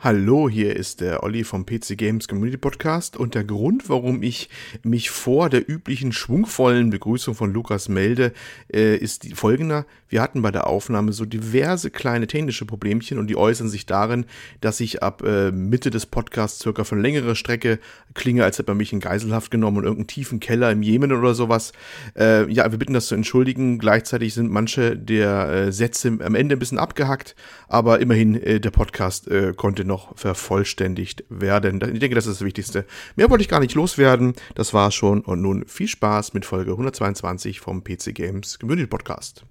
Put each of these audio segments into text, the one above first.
Hallo, hier ist der Olli vom PC Games Community Podcast und der Grund, warum ich mich vor der üblichen schwungvollen Begrüßung von Lukas melde, äh, ist die folgender. Wir hatten bei der Aufnahme so diverse kleine technische Problemchen und die äußern sich darin, dass ich ab äh, Mitte des Podcasts circa für eine längere Strecke klinge, als hätte man mich in Geiselhaft genommen und irgendeinen tiefen Keller im Jemen oder sowas. Äh, ja, wir bitten das zu entschuldigen. Gleichzeitig sind manche der äh, Sätze am Ende ein bisschen abgehackt, aber immerhin äh, der Podcast äh, konnte noch vervollständigt werden. Ich denke, das ist das Wichtigste. Mehr wollte ich gar nicht loswerden. Das war's schon. Und nun viel Spaß mit Folge 122 vom PC Games Community Podcast.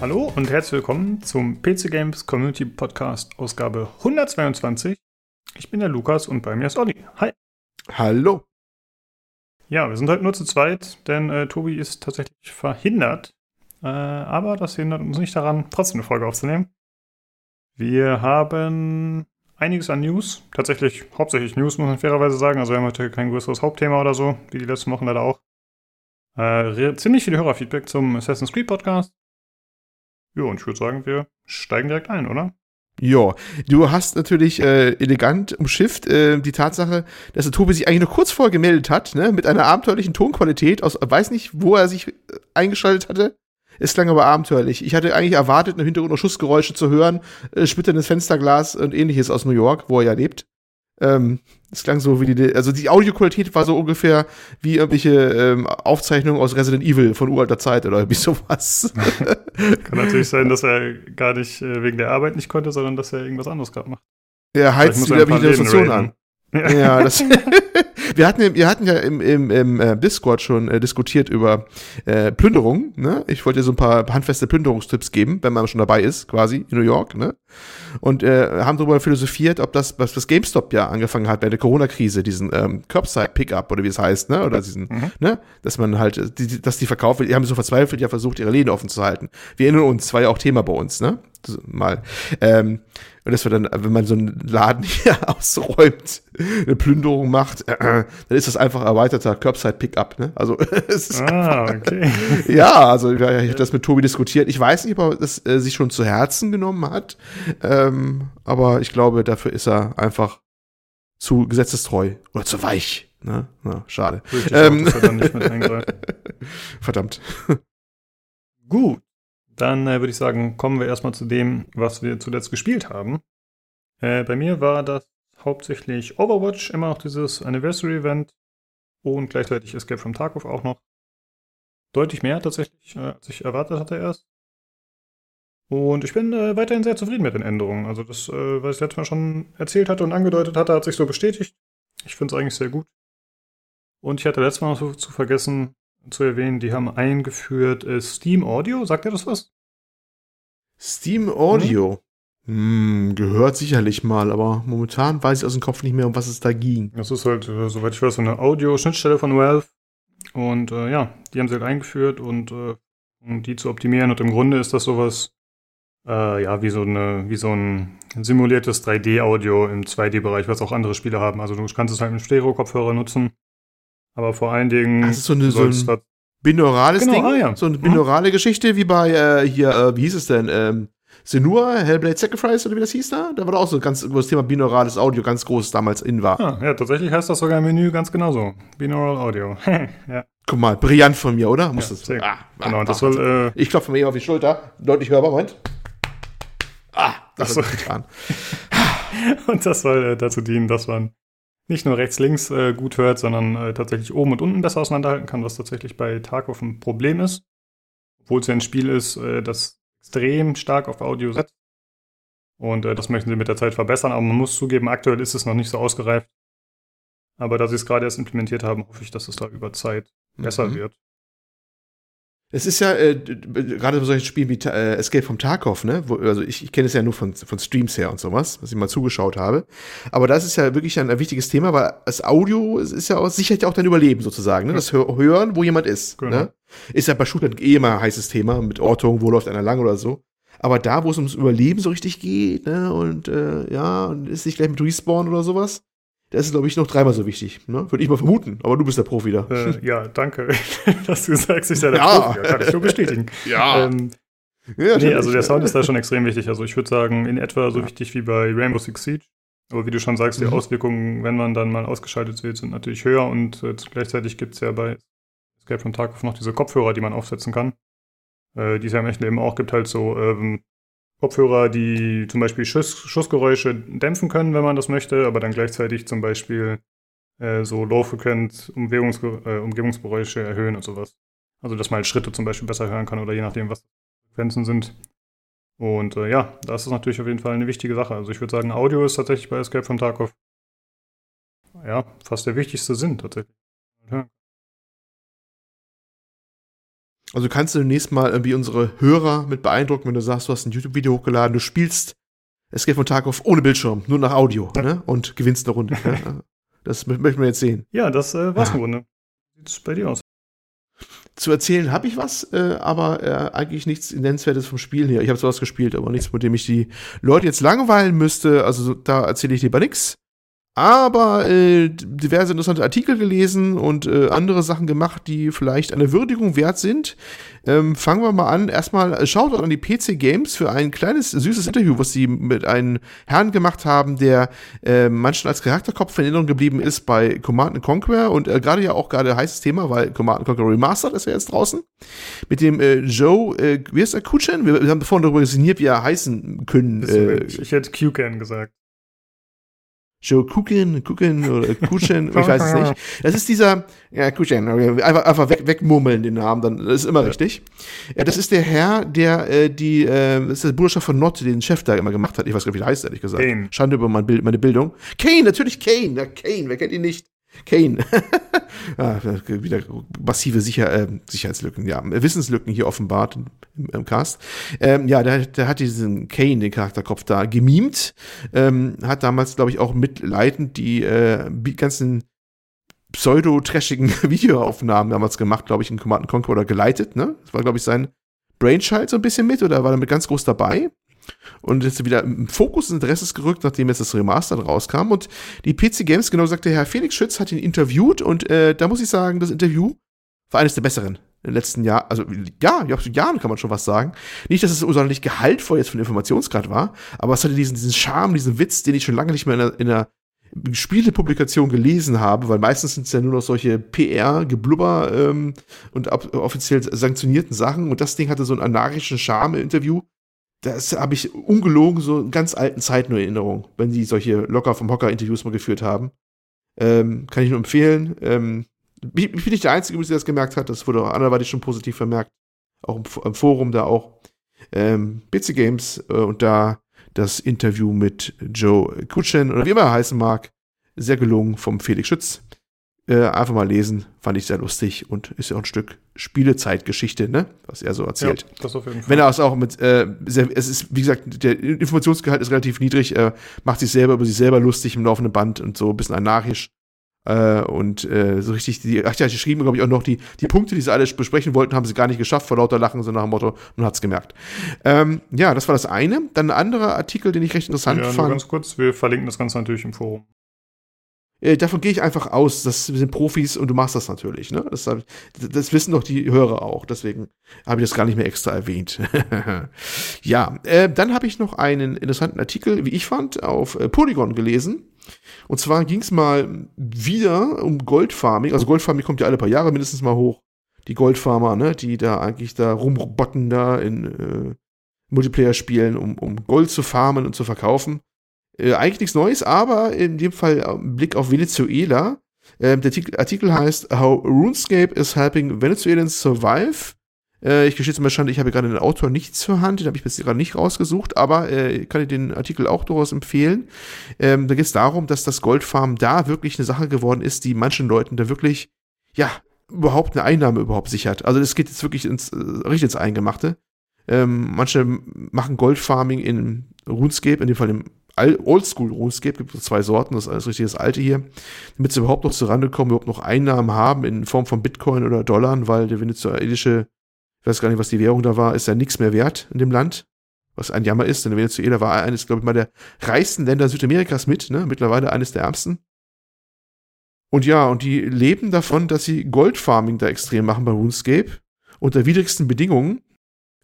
Hallo und herzlich willkommen zum PC Games Community Podcast Ausgabe 122. Ich bin der Lukas und bei mir ist Olli. Hi. Hallo. Ja, wir sind heute nur zu zweit, denn äh, Tobi ist tatsächlich verhindert. Äh, aber das hindert uns nicht daran, trotzdem eine Folge aufzunehmen. Wir haben einiges an News. Tatsächlich hauptsächlich News, muss man fairerweise sagen. Also wir haben heute kein größeres Hauptthema oder so, wie die letzten Wochen leider auch. Äh, ziemlich viel Hörerfeedback zum Assassin's Creed Podcast. Ja, und ich würde sagen, wir steigen direkt ein, oder? Ja, du hast natürlich äh, elegant umschifft äh, die Tatsache, dass der Tobi sich eigentlich nur kurz vorher gemeldet hat, ne, mit einer abenteuerlichen Tonqualität aus, weiß nicht, wo er sich äh, eingeschaltet hatte. Es klang aber abenteuerlich. Ich hatte eigentlich erwartet, im Hintergrund noch Schussgeräusche zu hören, äh, splitterndes Fensterglas und ähnliches aus New York, wo er ja lebt. Ähm, es klang so wie die, also die Audioqualität war so ungefähr wie irgendwelche ähm, Aufzeichnungen aus Resident Evil von uralter Zeit oder irgendwie sowas. Kann natürlich sein, dass er gar nicht äh, wegen der Arbeit nicht konnte, sondern dass er irgendwas anderes gerade macht. Er heizt wieder die Demonstration an. Ja, ja das. Wir hatten, wir hatten ja im, im, im äh, Discord schon äh, diskutiert über äh, Plünderung. Ne? Ich wollte dir so ein paar handfeste Plünderungstipps geben, wenn man schon dabei ist, quasi in New York. Ne? Und äh, haben darüber philosophiert, ob das, was das GameStop ja angefangen hat bei der Corona-Krise, diesen ähm, Curbside-Pickup oder wie es heißt, ne? Oder diesen, mhm. ne? Dass man halt, die, dass die verkaufen, die haben so verzweifelt ja versucht, ihre Läden offen zu halten. Wir erinnern uns, war ja auch Thema bei uns, ne? mal. Ähm, und das wird dann, wenn man so einen Laden hier ausräumt, eine Plünderung macht, äh, dann ist das einfach erweiterter Curbside-Pickup. Ne? Also es ist ah, einfach, okay. ja, also ich habe das mit Tobi diskutiert. Ich weiß nicht, ob er das äh, sich schon zu Herzen genommen hat, ähm, aber ich glaube, dafür ist er einfach zu gesetzestreu oder zu weich. Ne? Na, schade. Ähm, auch, Verdammt. Gut. Dann äh, würde ich sagen, kommen wir erstmal zu dem, was wir zuletzt gespielt haben. Äh, bei mir war das hauptsächlich Overwatch, immer noch dieses Anniversary Event und gleichzeitig Escape from Tarkov auch noch. Deutlich mehr tatsächlich, äh, als ich erwartet hatte erst. Und ich bin äh, weiterhin sehr zufrieden mit den Änderungen. Also das, äh, was ich letztes Mal schon erzählt hatte und angedeutet hatte, hat sich so bestätigt. Ich finde es eigentlich sehr gut. Und ich hatte letztes Mal noch so zu vergessen, zu erwähnen, die haben eingeführt äh, Steam Audio. Sagt ihr das was? Steam Audio? Hm? Hm, gehört sicherlich mal, aber momentan weiß ich aus dem Kopf nicht mehr, um was es da ging. Das ist halt, äh, soweit ich weiß, so eine Audio-Schnittstelle von Valve. Und äh, ja, die haben sie halt eingeführt und äh, um die zu optimieren. Und im Grunde ist das sowas, äh, ja, wie so, eine, wie so ein simuliertes 3D-Audio im 2D-Bereich, was auch andere Spiele haben. Also du kannst es halt mit Stereo-Kopfhörer nutzen aber vor allen Dingen. Das ist so, eine, so ein binaurales genau, Ding. Ah, ja. So eine mhm. binaurale mhm. Geschichte wie bei äh, hier, äh, wie hieß es denn? Ähm, Senua, Hellblade Sacrifice oder wie das hieß da? Da war da auch so ganz, wo das Thema binaurales Audio ganz groß damals in war. Ah, ja, tatsächlich heißt das sogar im Menü ganz genauso. Binaural Audio. ja. Guck mal, brillant von mir, oder? Muss ja, das. Ah, genau, ah, das soll, äh, ich klopfe mir eben auf die Schulter. Deutlich hörbar, Moment. Ah, das soll getan. und das soll äh, dazu dienen, dass man nicht nur rechts-links äh, gut hört, sondern äh, tatsächlich oben und unten besser auseinanderhalten kann, was tatsächlich bei Tarkov ein Problem ist. Obwohl es ja ein Spiel ist, äh, das extrem stark auf Audio setzt. Und äh, das möchten sie mit der Zeit verbessern, aber man muss zugeben, aktuell ist es noch nicht so ausgereift. Aber da sie es gerade erst implementiert haben, hoffe ich, dass es da über Zeit besser mhm. wird. Es ist ja äh, gerade bei solchen Spielen wie äh, Escape from Tarkov, ne? Wo, also ich, ich kenne es ja nur von, von Streams her und sowas, was ich mal zugeschaut habe. Aber das ist ja wirklich ein, ein wichtiges Thema, weil das Audio es ist ja auch, sichert ja auch dein Überleben sozusagen, ne? Das Hören, wo jemand ist. Genau. Ne? Ist ja bei Shootern eh immer ein heißes Thema mit Ortung, wo läuft einer lang oder so. Aber da, wo es ums Überleben so richtig geht, ne, und äh, ja, und ist nicht gleich mit Respawn oder sowas, das ist, glaube ich, noch dreimal so wichtig. Ne? Würde ich mal vermuten, aber du bist der Profi da. Äh, ja, danke, dass du sagst, ich sei der ja. Profi. Ja, kann ich nur bestätigen. ja. Ähm, ja, nee, also der Sound ist da schon extrem wichtig. Also ich würde sagen, in etwa so wichtig wie bei Rainbow Six Siege. Aber wie du schon sagst, die mhm. Auswirkungen, wenn man dann mal ausgeschaltet wird, sind natürlich höher und äh, gleichzeitig gibt es ja bei Escape from Tarkov noch diese Kopfhörer, die man aufsetzen kann. Äh, die es ja im echten Leben auch gibt, halt so ähm, Kopfhörer, die zum Beispiel Schuss, Schussgeräusche dämpfen können, wenn man das möchte, aber dann gleichzeitig zum Beispiel äh, so Low-Frequent äh, Umgebungsgeräusche erhöhen und sowas. Also dass man halt Schritte zum Beispiel besser hören kann oder je nachdem, was Frequenzen sind. Und äh, ja, das ist natürlich auf jeden Fall eine wichtige Sache. Also ich würde sagen, Audio ist tatsächlich bei Escape from Tarkov ja, fast der wichtigste Sinn tatsächlich. Ja. Also kannst du demnächst mal irgendwie unsere Hörer mit beeindrucken, wenn du sagst, du hast ein YouTube-Video hochgeladen, du spielst Escape von Tarkov ohne Bildschirm, nur nach Audio, ne? Und gewinnst eine Runde. ne? Das möchten wir jetzt sehen. Ja, das äh, war's eine Runde. Wie sieht's bei dir aus? Zu erzählen habe ich was, äh, aber äh, eigentlich nichts Nennenswertes vom Spiel her. Ich habe sowas gespielt, aber nichts, mit dem ich die Leute jetzt langweilen müsste. Also da erzähle ich lieber nichts aber äh, diverse interessante Artikel gelesen und äh, andere Sachen gemacht, die vielleicht eine Würdigung wert sind. Ähm, fangen wir mal an. Erstmal äh, schaut an die PC Games für ein kleines, süßes Interview, was sie mit einem Herrn gemacht haben, der äh, manchen als Charakterkopf in Erinnerung geblieben ist bei Command Conquer und äh, gerade ja auch gerade heißes Thema, weil Command Conquer Remastered ist ja jetzt draußen. Mit dem äh, Joe, äh, wie ist der Kuchen? Wir, wir haben vorhin darüber resigniert, wie er heißen können. Äh, ich hätte Q-Can gesagt. Joe Kuchen, Kuchen oder Kuchen, ich weiß es nicht. Das ist dieser, ja, Kuchen, einfach, einfach weg, wegmurmeln den Namen, dann das ist immer ja. richtig. Ja, das ist der Herr, der äh, die, äh, das ist der Bruderschaft von Nott, den Chef da immer gemacht hat. Ich weiß gar nicht, wie der heißt, ehrlich gesagt. Kane. Schande über mein Bild, meine Bildung. Kane, natürlich Kane, ja, Kane, wer kennt ihn nicht? Kane. ah, wieder massive Sicher äh, Sicherheitslücken, ja, Wissenslücken hier offenbart im, im Cast. Ähm, ja, der, der hat diesen Kane, den Charakterkopf da, gemimt. Ähm, hat damals, glaube ich, auch mitleidend die äh, ganzen pseudo-trashigen Videoaufnahmen damals gemacht, glaube ich, in Command Conquer oder geleitet, ne? Das war, glaube ich, sein Brainchild so ein bisschen mit oder war damit ganz groß dabei und jetzt wieder im Fokus des Interesses gerückt, nachdem jetzt das Remaster rauskam. Und die PC Games, genau gesagt, der Herr Felix Schütz hat ihn interviewt und äh, da muss ich sagen, das Interview war eines der besseren den letzten Jahren, also ja, ja, Jahren kann man schon was sagen. Nicht, dass es sonderlich gehaltvoll jetzt von Informationsgrad war, aber es hatte diesen, diesen Charme, diesen Witz, den ich schon lange nicht mehr in einer, in einer Spielepublikation gelesen habe, weil meistens sind es ja nur noch solche PR-Geblubber ähm, und offiziell sanktionierten Sachen und das Ding hatte so einen anarchischen Charme im Interview, das habe ich ungelogen so in ganz alten Zeiten in Erinnerung, wenn die solche locker vom Hocker Interviews mal geführt haben. Ähm, kann ich nur empfehlen. Ähm, ich, bin nicht der Einzige, der das gemerkt hat. Das wurde auch anderweitig schon positiv vermerkt. Auch im, im Forum da auch. Ähm, PC Games äh, und da das Interview mit Joe Kutschen oder wie immer er heißen mag. Sehr gelungen vom Felix Schütz. Äh, einfach mal lesen, fand ich sehr lustig und ist ja auch ein Stück Spielezeitgeschichte, ne? Was er so erzählt. Ja, das auf jeden Fall. Wenn er es auch mit, äh, sehr, es ist, wie gesagt, der Informationsgehalt ist relativ niedrig, er macht sich selber über sich selber lustig im laufenden Band und so ein bisschen anarchisch. Äh, und äh, so richtig, die, ach ja, die schrieben, glaube ich, auch noch die, die Punkte, die sie alle besprechen wollten, haben sie gar nicht geschafft vor lauter Lachen, so nach dem Motto, man hat's gemerkt. Ähm, ja, das war das eine. Dann ein anderer Artikel, den ich recht interessant ja, fand. ganz kurz, wir verlinken das Ganze natürlich im Forum. Äh, davon gehe ich einfach aus, das sind Profis und du machst das natürlich. Ne? Das, das wissen doch die Hörer auch. Deswegen habe ich das gar nicht mehr extra erwähnt. ja, äh, dann habe ich noch einen interessanten Artikel, wie ich fand, auf äh, Polygon gelesen. Und zwar ging es mal wieder um Goldfarming. Also Goldfarming kommt ja alle paar Jahre mindestens mal hoch. Die Goldfarmer, ne, die da eigentlich da rumbotten da in äh, Multiplayer-Spielen, um, um Gold zu farmen und zu verkaufen. Äh, eigentlich nichts Neues, aber in dem Fall äh, Blick auf Venezuela. Äh, der Artikel heißt How RuneScape is helping Venezuelans survive. Äh, ich gestehe zum Beispiel, ich habe gerade den Autor nicht zur Hand, den habe ich bis gerade nicht rausgesucht, aber äh, kann ich den Artikel auch durchaus empfehlen. Ähm, da geht es darum, dass das Goldfarm da wirklich eine Sache geworden ist, die manchen Leuten da wirklich, ja, überhaupt eine Einnahme überhaupt sichert. Also das geht jetzt wirklich ins, äh, richtig ins Eingemachte. Ähm, manche machen Goldfarming in RuneScape, in dem Fall im Oldschool RuneScape, gibt es zwei Sorten, das ist alles richtig das alte hier, damit sie überhaupt noch zurande kommen, überhaupt noch Einnahmen haben in Form von Bitcoin oder Dollar, weil der venezuelische, ich weiß gar nicht, was die Währung da war, ist ja nichts mehr wert in dem Land. Was ein Jammer ist, denn Venezuela war eines, glaube ich, mal der reichsten Länder Südamerikas mit, ne? mittlerweile eines der ärmsten. Und ja, und die leben davon, dass sie Goldfarming da extrem machen bei RuneScape. Unter widrigsten Bedingungen.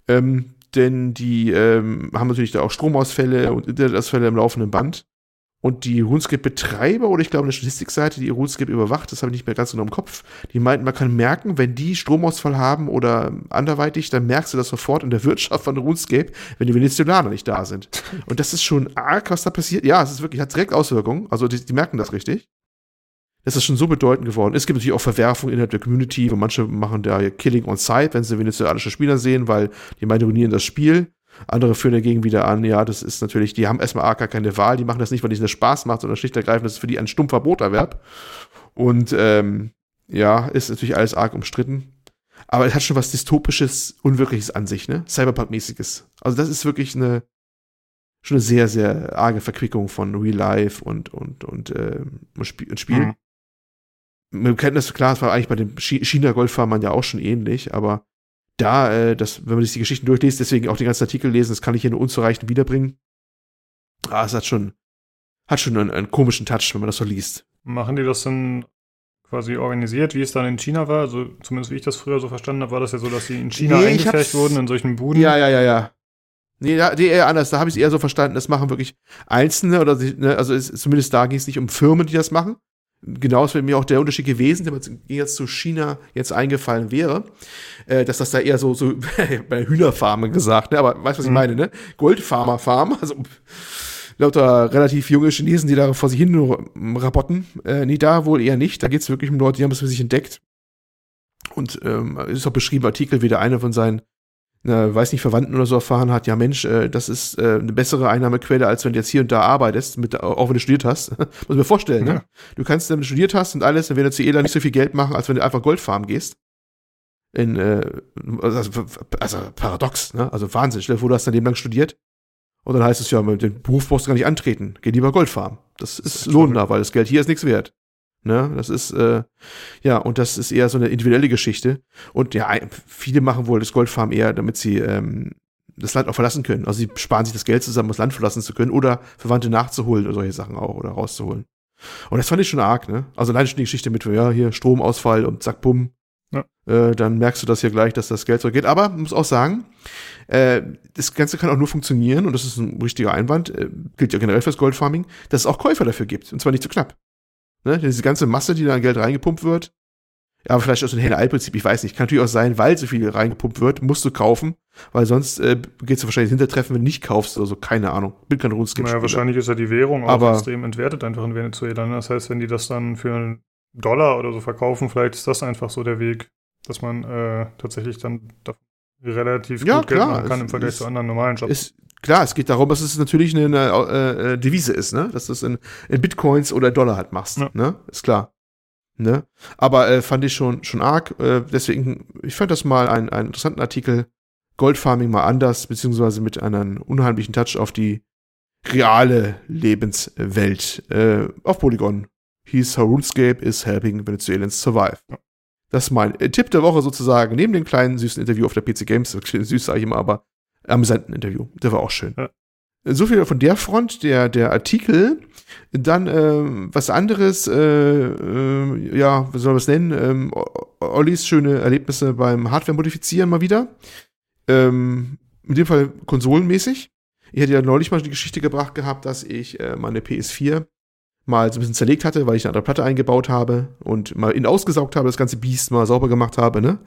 Ähm, denn die ähm, haben natürlich da auch Stromausfälle und Internetausfälle im laufenden Band. Und die RuneScape-Betreiber oder ich glaube eine Statistikseite, die RuneScape überwacht, das habe ich nicht mehr ganz genau im Kopf, die meinten, man kann merken, wenn die Stromausfall haben oder anderweitig, dann merkst du das sofort in der Wirtschaft von RuneScape, wenn die Veneziolaner nicht da sind. Und das ist schon arg, was da passiert. Ja, es ist wirklich, hat direkt Auswirkungen. Also die, die merken das richtig. Das ist schon so bedeutend geworden. Es gibt natürlich auch Verwerfungen innerhalb der Community, wo manche machen da Killing on Site, wenn sie veneziolanische Spieler sehen, weil die meinen, ruinieren das Spiel. Andere führen dagegen wieder an, ja, das ist natürlich, die haben erstmal gar keine Wahl, die machen das nicht, weil es das Spaß macht, sondern schlicht und ergreifend, das ist für die ein stumpfer Broterwerb. Und ähm, ja, ist natürlich alles arg umstritten. Aber es hat schon was Dystopisches, Unwirkliches an sich, ne? Cyberpunk-mäßiges. Also das ist wirklich eine schon eine sehr, sehr arge Verquickung von Real Life und, und, und, äh. Und Spiel. Mhm. Wir kennen das, klar, das war eigentlich bei den China-Goldfarmern ja auch schon ähnlich, aber da, äh, das, wenn man sich die Geschichten durchliest, deswegen auch den ganzen Artikel lesen, das kann ich hier nur unzureichend wiederbringen. Ah, es hat schon, hat schon einen, einen komischen Touch, wenn man das so liest. Machen die das dann quasi organisiert, wie es dann in China war? Also zumindest wie ich das früher so verstanden habe, war das ja so, dass sie in China nee, eingefärbt wurden in solchen Buden. Ja, ja, ja, ja. Nee, da, nee eher anders. Da habe ich es eher so verstanden, das machen wirklich Einzelne oder ne, also es, zumindest da ging es nicht um Firmen, die das machen, genau ist mir auch der Unterschied gewesen, der mir jetzt zu China jetzt eingefallen wäre, äh, dass das da eher so, so bei Hühnerfarmen gesagt, ne? aber weißt du, was ich mhm. meine, ne? Goldfarmer-Farm, also lauter relativ junge Chinesen, die da vor sich hin rabotten. Äh, nee, da wohl eher nicht. Da geht's wirklich um Leute, die haben es für sich entdeckt. Und ähm, ist auch beschrieben, Artikel, wie der eine von seinen äh, weiß nicht, Verwandten oder so erfahren hat, ja Mensch, äh, das ist äh, eine bessere Einnahmequelle, als wenn du jetzt hier und da arbeitest, mit, auch wenn du studiert hast. Muss ich mir vorstellen, ne? ja. ne? Du kannst, wenn du studiert hast und alles, dann wird Venezuela nicht so viel Geld machen, als wenn du einfach Goldfarmen gehst. In, äh, also, also paradox, ne? Also Wahnsinn. Stell dir vor, du hast dein Leben lang studiert und dann heißt es ja, den Beruf brauchst du gar nicht antreten. Geh lieber Goldfarmen. Das ist, ist lohnender, weil das Geld hier ist nichts wert. Ne? Das ist, äh, ja, und das ist eher so eine individuelle Geschichte. Und ja, viele machen wohl das Goldfarm eher, damit sie ähm, das Land auch verlassen können. Also sie sparen sich das Geld zusammen, um das Land verlassen zu können oder Verwandte nachzuholen oder solche Sachen auch oder rauszuholen. Und das fand ich schon arg, ne? Also alleine schon die Geschichte mit, ja, hier Stromausfall und zack, bumm. Ja. Äh, dann merkst du das hier gleich, dass das Geld zurückgeht. Aber muss auch sagen, äh, das Ganze kann auch nur funktionieren, und das ist ein richtiger Einwand, äh, gilt ja generell fürs Goldfarming, dass es auch Käufer dafür gibt. Und zwar nicht zu knapp. Ne? Diese ganze Masse, die da an Geld reingepumpt wird. Ja, vielleicht aus dem Henne-Ei-Prinzip, ich weiß nicht. Kann natürlich auch sein, weil so viel reingepumpt wird, musst du kaufen, weil sonst äh, geht es wahrscheinlich Hintertreffen, wenn du nicht kaufst oder so, keine Ahnung. Bin kein RuneScape. Naja, wahrscheinlich ist ja die Währung auch Aber, extrem entwertet einfach in Venezuela. Ne? Das heißt, wenn die das dann für einen Dollar oder so verkaufen, vielleicht ist das einfach so der Weg, dass man äh, tatsächlich dann relativ ja, gut klar, Geld machen kann im Vergleich ist, zu anderen normalen Jobs. Ist, klar, es geht darum, dass es natürlich eine, eine äh, Devise ist, ne? Dass du es in, in, Bitcoins oder Dollar halt machst, ja. ne? Ist klar. Ne? Aber äh, fand ich schon, schon arg. Äh, deswegen, ich fand das mal ein, einen interessanten Artikel. Goldfarming mal anders, beziehungsweise mit einem unheimlichen Touch auf die reale Lebenswelt. Äh, auf Polygon hieß RuneScape is helping Venezuelans survive. Ja. Das ist mein äh, Tipp der Woche sozusagen, neben dem kleinen süßen Interview auf der PC Games, süß sage ich immer, aber amüsanten Interview. Der war auch schön. Ja. So viel von der Front, der, der Artikel. Dann äh, was anderes, äh, äh, ja, wie soll man es nennen? Ähm, Ollis schöne Erlebnisse beim Hardware-Modifizieren mal wieder. Ähm, in dem Fall konsolenmäßig. Ich hatte ja neulich mal die Geschichte gebracht gehabt, dass ich äh, meine PS4 mal so ein bisschen zerlegt hatte, weil ich eine andere Platte eingebaut habe und mal in ausgesaugt habe, das ganze Biest mal sauber gemacht habe, ne?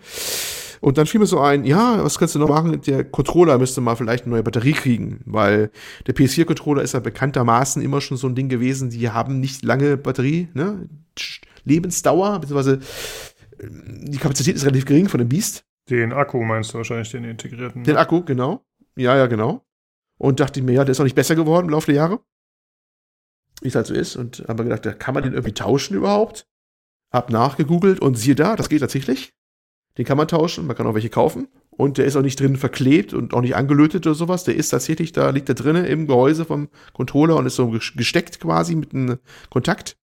Und dann fiel mir so ein, ja, was kannst du noch machen? Der Controller müsste mal vielleicht eine neue Batterie kriegen, weil der PS4-Controller ist ja bekanntermaßen immer schon so ein Ding gewesen, die haben nicht lange Batterie, ne? Lebensdauer, beziehungsweise äh, die Kapazität ist relativ gering von dem Biest. Den Akku meinst du wahrscheinlich, den integrierten. Den Akku, genau. Ja, ja, genau. Und dachte mir, ja, der ist auch nicht besser geworden im Laufe der Jahre. Wie es halt so ist. Und haben wir gedacht, da kann man den irgendwie tauschen überhaupt? Hab nachgegoogelt und siehe da, das geht tatsächlich. Den kann man tauschen, man kann auch welche kaufen. Und der ist auch nicht drin verklebt und auch nicht angelötet oder sowas. Der ist tatsächlich, da liegt er drinnen im Gehäuse vom Controller und ist so gesteckt quasi mit einem Kontakt.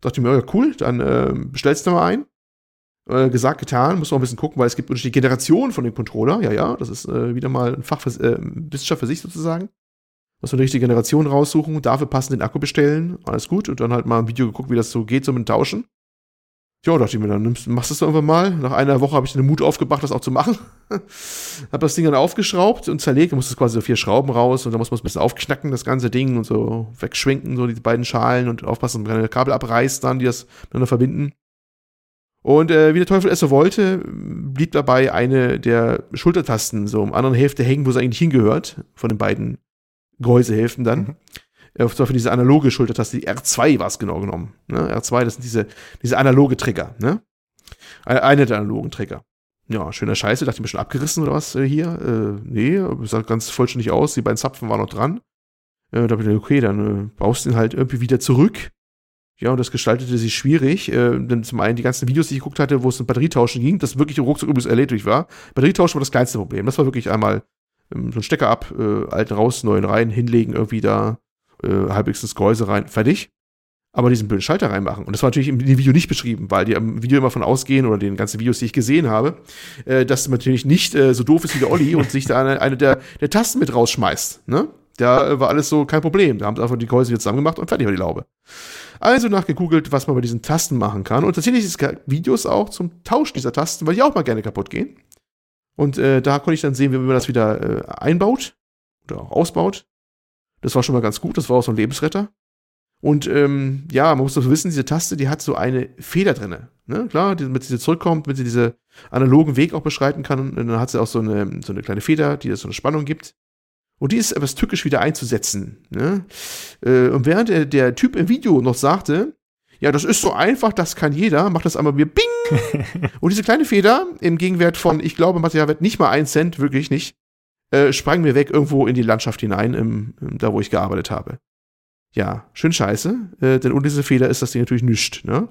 Dachte ich mir, ja, cool, dann äh, bestellst du mal ein. Äh, gesagt, getan, muss noch ein bisschen gucken, weil es gibt unterschiedliche Generationen von dem Controller. Ja, ja, das ist äh, wieder mal ein Fach äh, Wissenschaft für sich sozusagen. Muss man die richtige Generation raussuchen, dafür passend den Akku bestellen, alles gut. Und dann halt mal ein Video geguckt, wie das so geht, so mit dem Tauschen. Ja, dachte ich mir, dann nimmst, machst du es irgendwann mal. Nach einer Woche habe ich den Mut aufgebracht, das auch zu machen. habe das Ding dann aufgeschraubt und zerlegt. Da musste quasi so vier Schrauben raus und dann muss man es ein bisschen aufknacken, das ganze Ding und so wegschwenken, so die beiden Schalen und aufpassen, wenn keine Kabel abreißt dann, die das miteinander verbinden. Und äh, wie der Teufel es so wollte, blieb dabei eine der Schultertasten so um anderen Hälfte hängen, wo sie eigentlich hingehört, von den beiden Gehäusehälften dann. Mhm. Äh, zum Beispiel diese analoge Schultertaste, die R2 war es genau genommen. Ne? R2, das sind diese, diese analoge Trigger, ne? Eine der analogen Trigger. Ja, schöner Scheiße, dachte ich mir schon abgerissen oder was äh, hier? Äh, nee, sah ganz vollständig aus, die beiden Zapfen waren noch dran. Äh, da bin ich, okay, dann äh, baust du ihn halt irgendwie wieder zurück. Ja, und das gestaltete sich schwierig, äh, denn zum einen die ganzen Videos, die ich geguckt hatte, wo es um Batterietauschen ging, das wirklich ruckzuck übrigens erledigt war. Batterietauschen war das kleinste Problem. Das war wirklich einmal ähm, so ein Stecker ab, äh, alten raus, neuen rein, hinlegen, irgendwie da äh, halbwegs ins Gehäuse rein, fertig. Aber diesen blöden Schalter reinmachen. Und das war natürlich im Video nicht beschrieben, weil die am Video immer von ausgehen oder den ganzen Videos, die ich gesehen habe, äh, dass natürlich nicht äh, so doof ist wie der Olli und sich da eine, eine der, der Tasten mit rausschmeißt. Ne? Da äh, war alles so kein Problem. Da haben sie einfach die Gehäuse wieder zusammen gemacht und fertig war die Laube. Also nachgegoogelt, was man bei diesen Tasten machen kann. Und tatsächlich es Videos auch zum Tausch dieser Tasten, weil die auch mal gerne kaputt gehen. Und äh, da konnte ich dann sehen, wie man das wieder äh, einbaut oder auch ausbaut. Das war schon mal ganz gut, das war auch so ein Lebensretter. Und ähm, ja, man muss doch wissen, diese Taste, die hat so eine Feder drinne. Ne? Klar, damit sie zurückkommt, damit sie diese analogen Weg auch beschreiten kann. Und dann hat sie auch so eine, so eine kleine Feder, die das so eine Spannung gibt. Und die ist etwas tückisch wieder einzusetzen. Ne? Äh, und während der, der Typ im Video noch sagte, ja, das ist so einfach, das kann jeder, macht das einmal mir Bing! und diese kleine Feder im Gegenwert von, ich glaube, Materialwert nicht mal ein Cent, wirklich nicht, äh, sprang mir weg irgendwo in die Landschaft hinein, im, da wo ich gearbeitet habe. Ja, schön scheiße, äh, denn ohne diese Fehler ist das Ding natürlich nichts. Ne?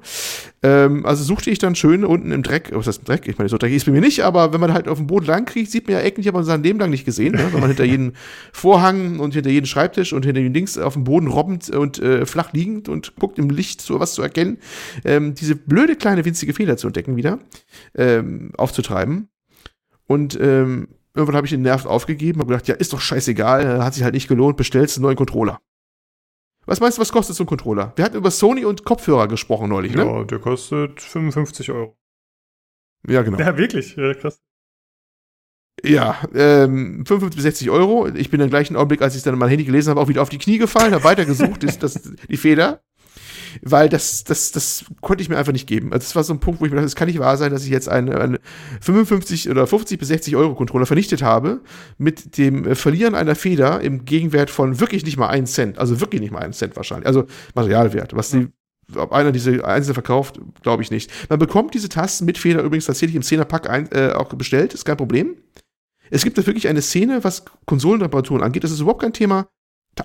Ähm, also suchte ich dann schön unten im Dreck, was heißt im Dreck? Ich meine, so dreckig ist bei mir nicht, aber wenn man halt auf dem Boden lang kriegt, sieht man ja Ecken, die hat man sein Leben lang nicht gesehen. Ne? Wenn man hinter jedem Vorhang und hinter jedem Schreibtisch und hinter den Dings auf dem Boden robbend und äh, flach liegend und guckt im Licht so was zu erkennen, ähm, diese blöde kleine winzige Fehler zu entdecken wieder, ähm, aufzutreiben. Und ähm, Irgendwann habe ich den Nerv aufgegeben, habe gedacht, ja, ist doch scheißegal, hat sich halt nicht gelohnt, bestellst einen neuen Controller. Was meinst du, was kostet so ein Controller? Wir hatten über Sony und Kopfhörer gesprochen neulich, ne? Ja, der kostet 55 Euro. Ja, genau. Ja, wirklich, ja, krass. Ja, ähm, 55 bis 60 Euro. Ich bin im gleichen Augenblick, als ich dann mein Handy gelesen habe, auch wieder auf die Knie gefallen, habe weitergesucht, ist das die Feder weil das, das, das konnte ich mir einfach nicht geben. Also das war so ein Punkt, wo ich mir dachte, es kann nicht wahr sein, dass ich jetzt einen, einen 55 oder 50 bis 60 Euro Controller vernichtet habe mit dem äh, Verlieren einer Feder im Gegenwert von wirklich nicht mal einen Cent. Also wirklich nicht mal einen Cent wahrscheinlich. Also Materialwert, was die ob einer diese einzelne verkauft, glaube ich nicht. Man bekommt diese Tasten mit Feder übrigens tatsächlich im 10er-Pack äh, auch bestellt, ist kein Problem. Es gibt da wirklich eine Szene, was Konsolenreparaturen angeht. Das ist überhaupt kein Thema.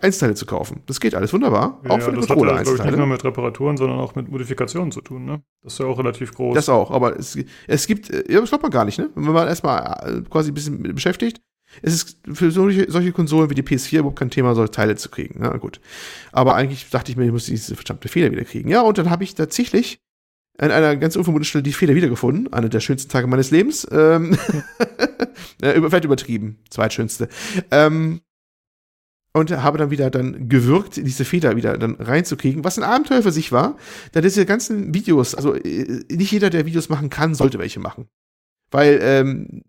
Einzelteile zu kaufen. Das geht alles wunderbar. Ja, auch für ja, das Controller hat ja, ich, nicht nur mit Reparaturen, sondern auch mit Modifikationen zu tun. Ne? Das ist ja auch relativ groß. Das auch, aber es, es gibt, äh, ja, das glaubt man gar nicht, ne? Wenn man erstmal äh, quasi ein bisschen beschäftigt, es ist für solche, solche Konsolen wie die PS4 überhaupt kein Thema, solche Teile zu kriegen. Na gut. Aber eigentlich dachte ich mir, ich muss diese verdammte Feder wieder kriegen. Ja, und dann habe ich tatsächlich an einer ganz unvermuteten Stelle die Feder wiedergefunden. Einer der schönsten Tage meines Lebens. Ähm, äh, vielleicht übertrieben. Zweitschönste. Ähm, und habe dann wieder dann gewirkt, diese Feder wieder dann reinzukriegen, was ein Abenteuer für sich war, da diese ganzen Videos, also äh, nicht jeder, der Videos machen kann, sollte welche machen. Weil, ähm,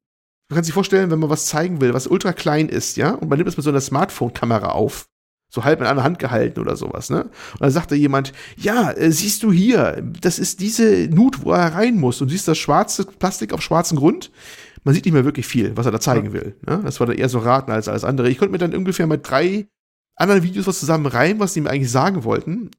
du kannst dir vorstellen, wenn man was zeigen will, was ultra klein ist, ja, und man nimmt es mit so einer Smartphone-Kamera auf, so halb in einer Hand gehalten oder sowas, ne? Und dann sagte jemand, ja, äh, siehst du hier, das ist diese Nut, wo er rein muss, und siehst das schwarze Plastik auf schwarzem Grund man sieht nicht mehr wirklich viel, was er da zeigen will. Ne? Das war dann eher so raten als alles andere. Ich konnte mir dann ungefähr mal drei anderen Videos was zusammen rein, was die mir eigentlich sagen wollten.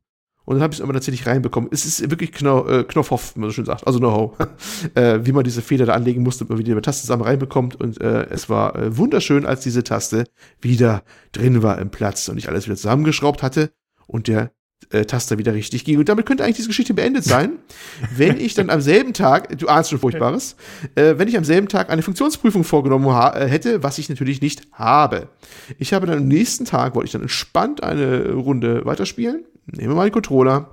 Und dann habe ich es immer tatsächlich reinbekommen. Es ist wirklich Kno äh, Knopfhoff, wie man so schön sagt. Also Know-how. äh, wie man diese Feder da anlegen musste, damit man wieder eine Taste zusammen reinbekommt. Und äh, es war äh, wunderschön, als diese Taste wieder drin war im Platz und ich alles wieder zusammengeschraubt hatte und der äh, Taster wieder richtig ging. Und damit könnte eigentlich diese Geschichte beendet sein, wenn ich dann am selben Tag, du ahnst schon Furchtbares, äh, wenn ich am selben Tag eine Funktionsprüfung vorgenommen äh, hätte, was ich natürlich nicht habe. Ich habe dann am nächsten Tag, wollte ich dann entspannt eine Runde weiterspielen, nehme mal den Controller,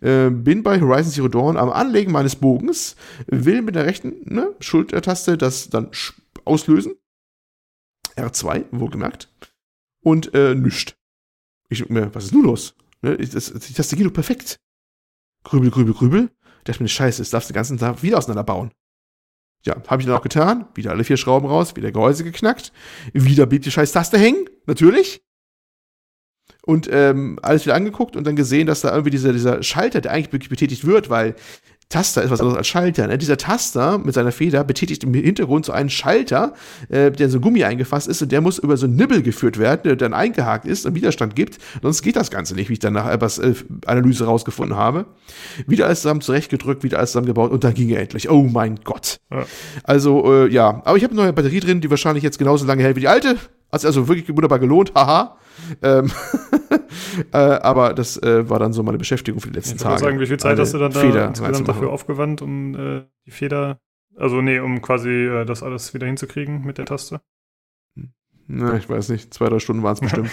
äh, bin bei Horizon Zero Dawn am Anlegen meines Bogens, will mit der rechten ne, Schultertaste das dann auslösen. R2, wohlgemerkt. Und äh, nischt. Ich denke mir, was ist nun los? Ne, das, die Taste geht doch perfekt. Grübel, grübel, grübel. Ich dachte mir, scheiße, das darfst du den ganzen Tag wieder auseinanderbauen. Ja, habe ich dann auch getan. Wieder alle vier Schrauben raus, wieder Gehäuse geknackt. Wieder blieb die scheiß Taste hängen, natürlich. Und ähm, alles wieder angeguckt und dann gesehen, dass da irgendwie dieser, dieser Schalter, der eigentlich betätigt wird, weil Taster ist was anderes als Schalter. Ne? Dieser Taster mit seiner Feder betätigt im Hintergrund so einen Schalter, äh, der so Gummi eingefasst ist und der muss über so einen Nibbel geführt werden, der dann eingehakt ist und Widerstand gibt. Sonst geht das Ganze nicht, wie ich dann nach etwas äh, Analyse rausgefunden habe. Wieder alles zusammen zurechtgedrückt, wieder alles zusammengebaut und dann ging er endlich. Oh mein Gott. Ja. Also, äh, ja. Aber ich habe eine neue Batterie drin, die wahrscheinlich jetzt genauso lange hält wie die alte. Hat also wirklich wunderbar gelohnt, haha. Ähm äh, aber das äh, war dann so meine Beschäftigung für die letzten ich Tage. Ich sagen, wie viel Zeit hast du dann da Feder insgesamt dafür aufgewandt, um äh, die Feder, also nee, um quasi äh, das alles wieder hinzukriegen mit der Taste? Na, ich weiß nicht, zwei, drei Stunden waren es bestimmt.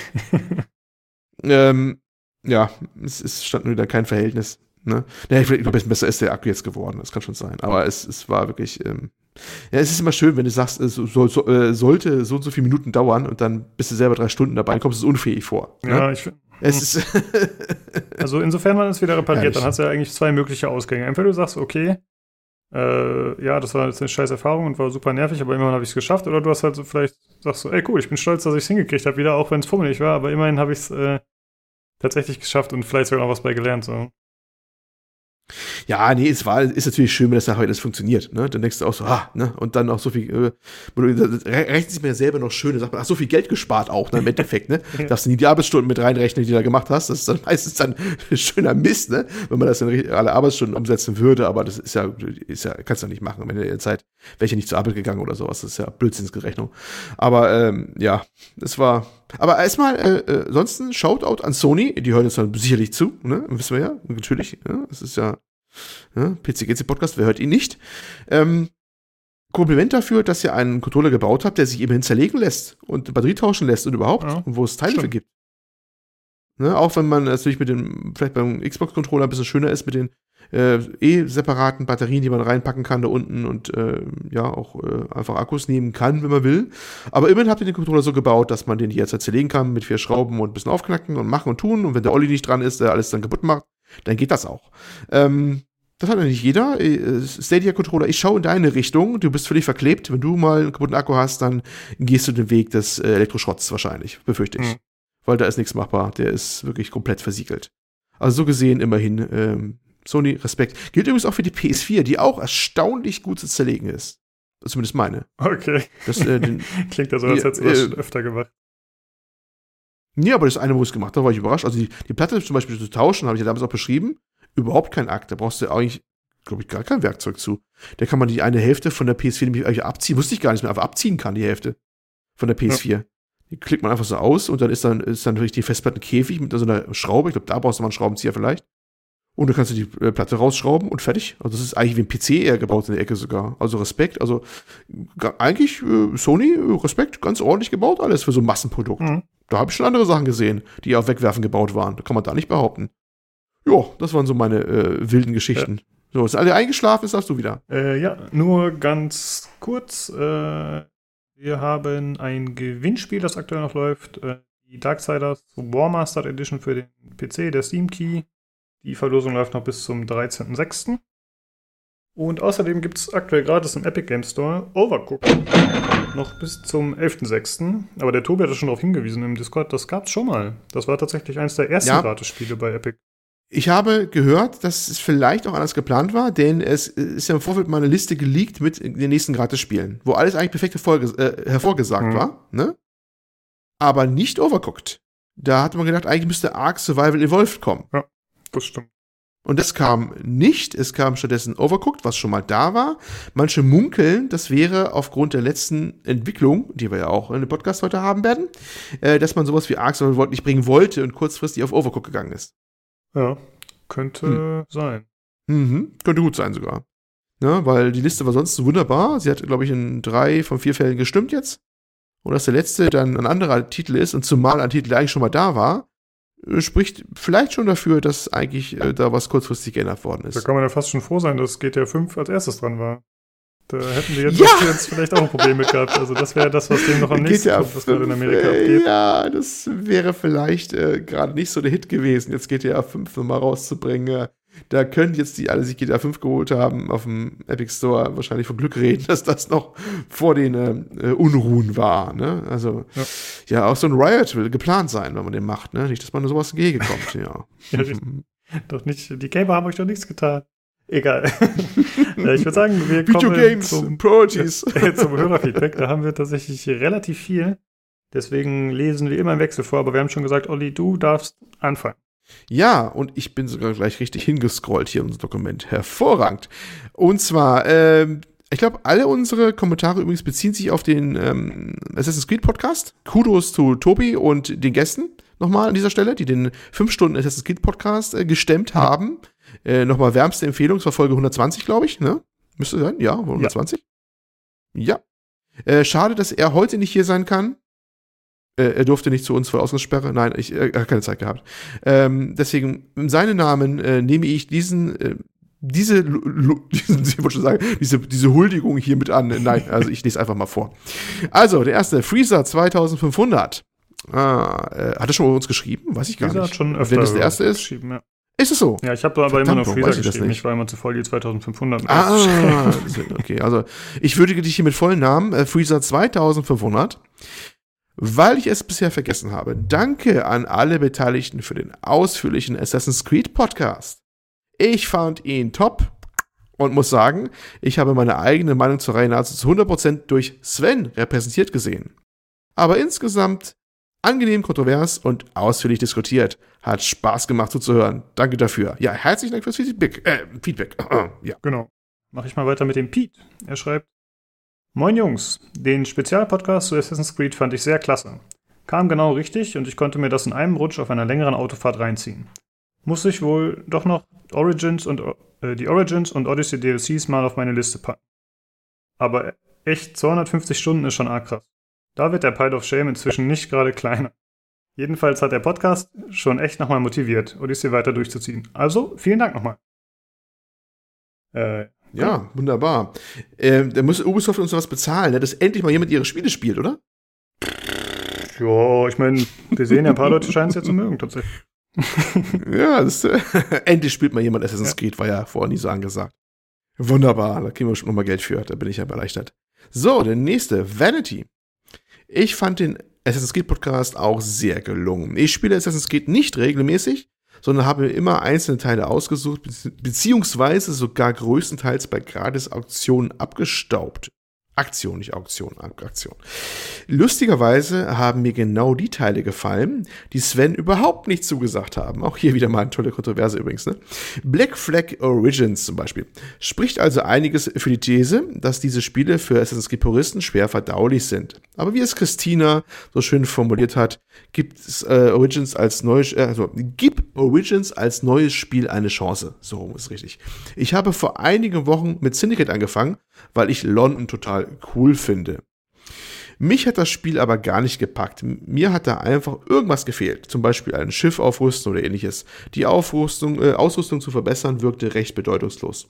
ähm, ja, es, es stand wieder kein Verhältnis. Ne? Ja, ich glaube, besser ist der Akku jetzt geworden, das kann schon sein. Aber es, es war wirklich, ähm, ja, es ist immer schön, wenn du sagst, es so, so, äh, sollte so und so viele Minuten dauern und dann bist du selber drei Stunden dabei, kommst es unfähig vor. Ne? Ja, ich finde. also insofern man es wieder repariert, dann hast du ja eigentlich zwei mögliche Ausgänge. Entweder du sagst, okay, äh, ja, das war jetzt eine scheiß Erfahrung und war super nervig, aber immerhin habe ich es geschafft. Oder du hast halt so vielleicht sagst so, ey cool, ich bin stolz, dass ich es hingekriegt habe, wieder, auch wenn es fummelig war, aber immerhin habe ich es äh, tatsächlich geschafft und vielleicht sogar noch was bei gelernt. So. Ja, nee, es war, ist natürlich schön, wenn das nachher alles funktioniert. Ne? Dann denkst du auch so, ah, ne? Und dann auch so viel, äh, rechnet sich mir ja selber noch schön, sagt man, ach, so viel Geld gespart auch, ne, im Endeffekt, ne? ja. Darfst du nie die Arbeitsstunden mit reinrechnen, die du da gemacht hast. Das ist dann meistens dann schöner Mist, ne? Wenn man das dann alle Arbeitsstunden umsetzen würde, aber das ist ja, ist ja, kannst du ja nicht machen, wenn du in der Zeit welche nicht zur Arbeit gegangen oder sowas. Das ist ja Blödsinnsgerechnung. Aber ähm, ja, es war. Aber erstmal, äh, äh, ansonsten Shoutout an Sony, die hören jetzt dann sicherlich zu, ne? Wissen wir ja, natürlich. Ja? Das ist ja ne? PCGC Podcast, wer hört ihn nicht? Ähm, Kompliment dafür, dass ihr einen Controller gebaut habt, der sich immerhin zerlegen lässt und Batterie tauschen lässt und überhaupt, ja, und wo es Teile für gibt. Ne? Auch wenn man natürlich mit dem, vielleicht beim Xbox-Controller ein bisschen schöner ist, mit den äh, eh separaten Batterien, die man reinpacken kann da unten und äh, ja auch äh, einfach Akkus nehmen kann, wenn man will. Aber immerhin habt ihr den Controller so gebaut, dass man den jederzeit zerlegen kann mit vier Schrauben und ein bisschen aufknacken und machen und tun. Und wenn der Olli nicht dran ist, der alles dann kaputt macht, dann geht das auch. Ähm, das hat ja nicht jeder. Äh, Stadia Controller, ich schaue in deine Richtung. Du bist völlig verklebt. Wenn du mal einen kaputten Akku hast, dann gehst du den Weg des äh, Elektroschrotts wahrscheinlich, befürchte ich. Mhm. Weil da ist nichts machbar. Der ist wirklich komplett versiegelt. Also so gesehen immerhin ähm, Sony Respekt. Gilt übrigens auch für die PS4, die auch erstaunlich gut zu zerlegen ist. Zumindest meine. Okay. Das, äh, den, Klingt ja so, als hättest du das äh, schon öfter gemacht. Nee, aber das eine, wo ich es gemacht habe, war ich überrascht. Also die, die Platte zum Beispiel zu tauschen, habe ich ja damals auch beschrieben. Überhaupt kein Akt. Da brauchst du eigentlich, glaube ich, gar kein Werkzeug zu. Da kann man die eine Hälfte von der PS4 nämlich abziehen. Wusste ich gar nicht mehr, aber abziehen kann, die Hälfte von der PS4. Ja. Die klickt man einfach so aus und dann ist dann, ist dann wirklich die Festplattenkäfig mit so einer Schraube. Ich glaube, da brauchst du mal einen Schraubenzieher vielleicht. Und du kannst du die äh, Platte rausschrauben und fertig. Also das ist eigentlich wie ein PC eher gebaut in der Ecke sogar. Also Respekt. Also eigentlich äh, Sony, äh, Respekt, ganz ordentlich gebaut alles für so ein Massenprodukt. Mhm. Da habe ich schon andere Sachen gesehen, die auf Wegwerfen gebaut waren. Da kann man da nicht behaupten. Ja, das waren so meine äh, wilden Geschichten. Ja. So, ist alle eingeschlafen, ist darfst du wieder. Äh, ja, nur ganz kurz. Äh, wir haben ein Gewinnspiel, das aktuell noch läuft. die Darksiders Warmaster Edition für den PC, der Steam Key. Die Verlosung läuft noch bis zum 13.06. Und außerdem gibt es aktuell gratis im Epic Game Store Overcooked. Noch bis zum 11.06. Aber der Tobi hat schon darauf hingewiesen im Discord, das gab es schon mal. Das war tatsächlich eines der ersten ja. Gratis-Spiele bei Epic. Ich habe gehört, dass es vielleicht auch anders geplant war, denn es ist ja im Vorfeld mal eine Liste geleakt mit den nächsten Gratis-Spielen, wo alles eigentlich perfekt äh, hervorgesagt mhm. war, ne? Aber nicht Overcooked. Da hatte man gedacht, eigentlich müsste Ark Survival Evolved kommen. Ja das stimmt. Und das kam nicht. Es kam stattdessen Overcooked, was schon mal da war. Manche munkeln, das wäre aufgrund der letzten Entwicklung, die wir ja auch in dem Podcast heute haben werden, äh, dass man sowas wie Ark Survival nicht bringen wollte und kurzfristig auf Overcooked gegangen ist. Ja, könnte hm. sein. Mhm, könnte gut sein sogar. Ja, weil die Liste war sonst wunderbar. Sie hat, glaube ich, in drei von vier Fällen gestimmt jetzt. Und dass der letzte dann ein anderer Titel ist und zumal ein Titel, der eigentlich schon mal da war, spricht vielleicht schon dafür, dass eigentlich äh, da was kurzfristig geändert worden ist. Da kann man ja fast schon froh sein, dass GTA 5 als erstes dran war. Da hätten wir jetzt, ja! jetzt vielleicht auch ein Problem mit gehabt. Also das wäre das, was dem noch am nächsten kommt, was gerade in Amerika abgeht. Ja, das wäre vielleicht äh, gerade nicht so der Hit gewesen, jetzt GTA 5 nochmal rauszubringen. Da können jetzt die alle sich GTA 5 geholt haben auf dem Epic Store wahrscheinlich von Glück reden, dass das noch vor den äh, Unruhen war. Ne? Also ja. ja. auch so ein Riot will geplant sein, wenn man den macht. Ne? Nicht, dass man sowas Gehege kommt. ja. ja doch nicht. Die Gamer haben euch doch nichts getan. Egal. Äh, ich würde sagen, wir Video kommen Games, zum, Priorities. zum Hörerfeedback. Da haben wir tatsächlich relativ viel. Deswegen lesen wir immer im Wechsel vor. Aber wir haben schon gesagt, Olli, du darfst anfangen. Ja, und ich bin sogar gleich richtig hingescrollt hier in unser Dokument. Hervorragend. Und zwar, ähm, ich glaube, alle unsere Kommentare übrigens beziehen sich auf den ähm, Assassin's Creed Podcast. Kudos zu Tobi und den Gästen nochmal an dieser Stelle, die den 5 Stunden Assassin's Creed Podcast äh, gestemmt haben. Äh, nochmal wärmste Empfehlung, es war Folge 120, glaube ich, ne? Müsste sein, ja, 120. Ja. ja. Äh, schade, dass er heute nicht hier sein kann. Äh, er durfte nicht zu uns vor Ausgangssperre. Nein, ich, hat keine Zeit gehabt. Ähm, deswegen, in seinem Namen äh, nehme ich diesen, äh, diese, diesen, ich wollte schon sagen, diese, diese Huldigung hier mit an. Nein, also ich lese einfach mal vor. Also, der erste, Freezer 2500. Ah, äh, hat er schon über uns geschrieben? Weiß ich gar Freezer nicht. Hat schon öfter Wenn das der erste ist. Ja. Ist es so? Ja, ich habe aber Verdammt, immer noch Freezer ich geschrieben. Ich war immer zu voll, die 2500. Ah, okay. Also, ich würdige dich hier mit vollen Namen. Äh, Freezer 2500 weil ich es bisher vergessen habe. Danke an alle Beteiligten für den ausführlichen Assassin's Creed Podcast. Ich fand ihn top und muss sagen, ich habe meine eigene Meinung zur Reihe nahezu zu 100% durch Sven repräsentiert gesehen. Aber insgesamt angenehm kontrovers und ausführlich diskutiert. Hat Spaß gemacht zuzuhören. Danke dafür. Ja, herzlichen Dank fürs Feedback. Äh, Feedback. ja. Genau. Mach ich mal weiter mit dem Pete. Er schreibt, Moin Jungs, den Spezialpodcast zu Assassin's Creed fand ich sehr klasse. Kam genau richtig und ich konnte mir das in einem Rutsch auf einer längeren Autofahrt reinziehen. Muss ich wohl doch noch Origins und äh, die Origins und Odyssey DLCs mal auf meine Liste packen. Aber echt 250 Stunden ist schon arg krass. Da wird der Pile of Shame inzwischen nicht gerade kleiner. Jedenfalls hat der Podcast schon echt nochmal motiviert, Odyssey weiter durchzuziehen. Also, vielen Dank nochmal. Äh, ja, wunderbar. Ähm, da muss Ubisoft uns was bezahlen, ne? dass endlich mal jemand ihre Spiele spielt, oder? Ja, ich meine, wir sehen ja, ein paar Leute scheinen es ja zu mögen, tatsächlich. ja, das, äh, endlich spielt mal jemand Assassin's ja. Creed, war ja vorher nie so angesagt. Wunderbar, da kriegen wir schon nochmal Geld für, da bin ich ja erleichtert. So, der nächste, Vanity. Ich fand den Assassin's Creed Podcast auch sehr gelungen. Ich spiele Assassin's Creed nicht regelmäßig, sondern habe immer einzelne Teile ausgesucht, beziehungsweise sogar größtenteils bei Gratis-Auktionen abgestaubt. Aktion, nicht Auktion, Aktion. Lustigerweise haben mir genau die Teile gefallen, die Sven überhaupt nicht zugesagt haben. Auch hier wieder mal eine tolle Kontroverse übrigens. Ne? Black Flag Origins zum Beispiel spricht also einiges für die These, dass diese Spiele für Assassin's Creed Puristen schwer verdaulich sind. Aber wie es Christina so schön formuliert hat, gibt es äh, Origins als neues, äh, also gib Origins als neues Spiel eine Chance. So ist richtig. Ich habe vor einigen Wochen mit Syndicate angefangen, weil ich London total cool finde. Mich hat das Spiel aber gar nicht gepackt. Mir hat da einfach irgendwas gefehlt. Zum Beispiel ein Schiff aufrüsten oder ähnliches. Die Aufrüstung, äh, Ausrüstung zu verbessern wirkte recht bedeutungslos.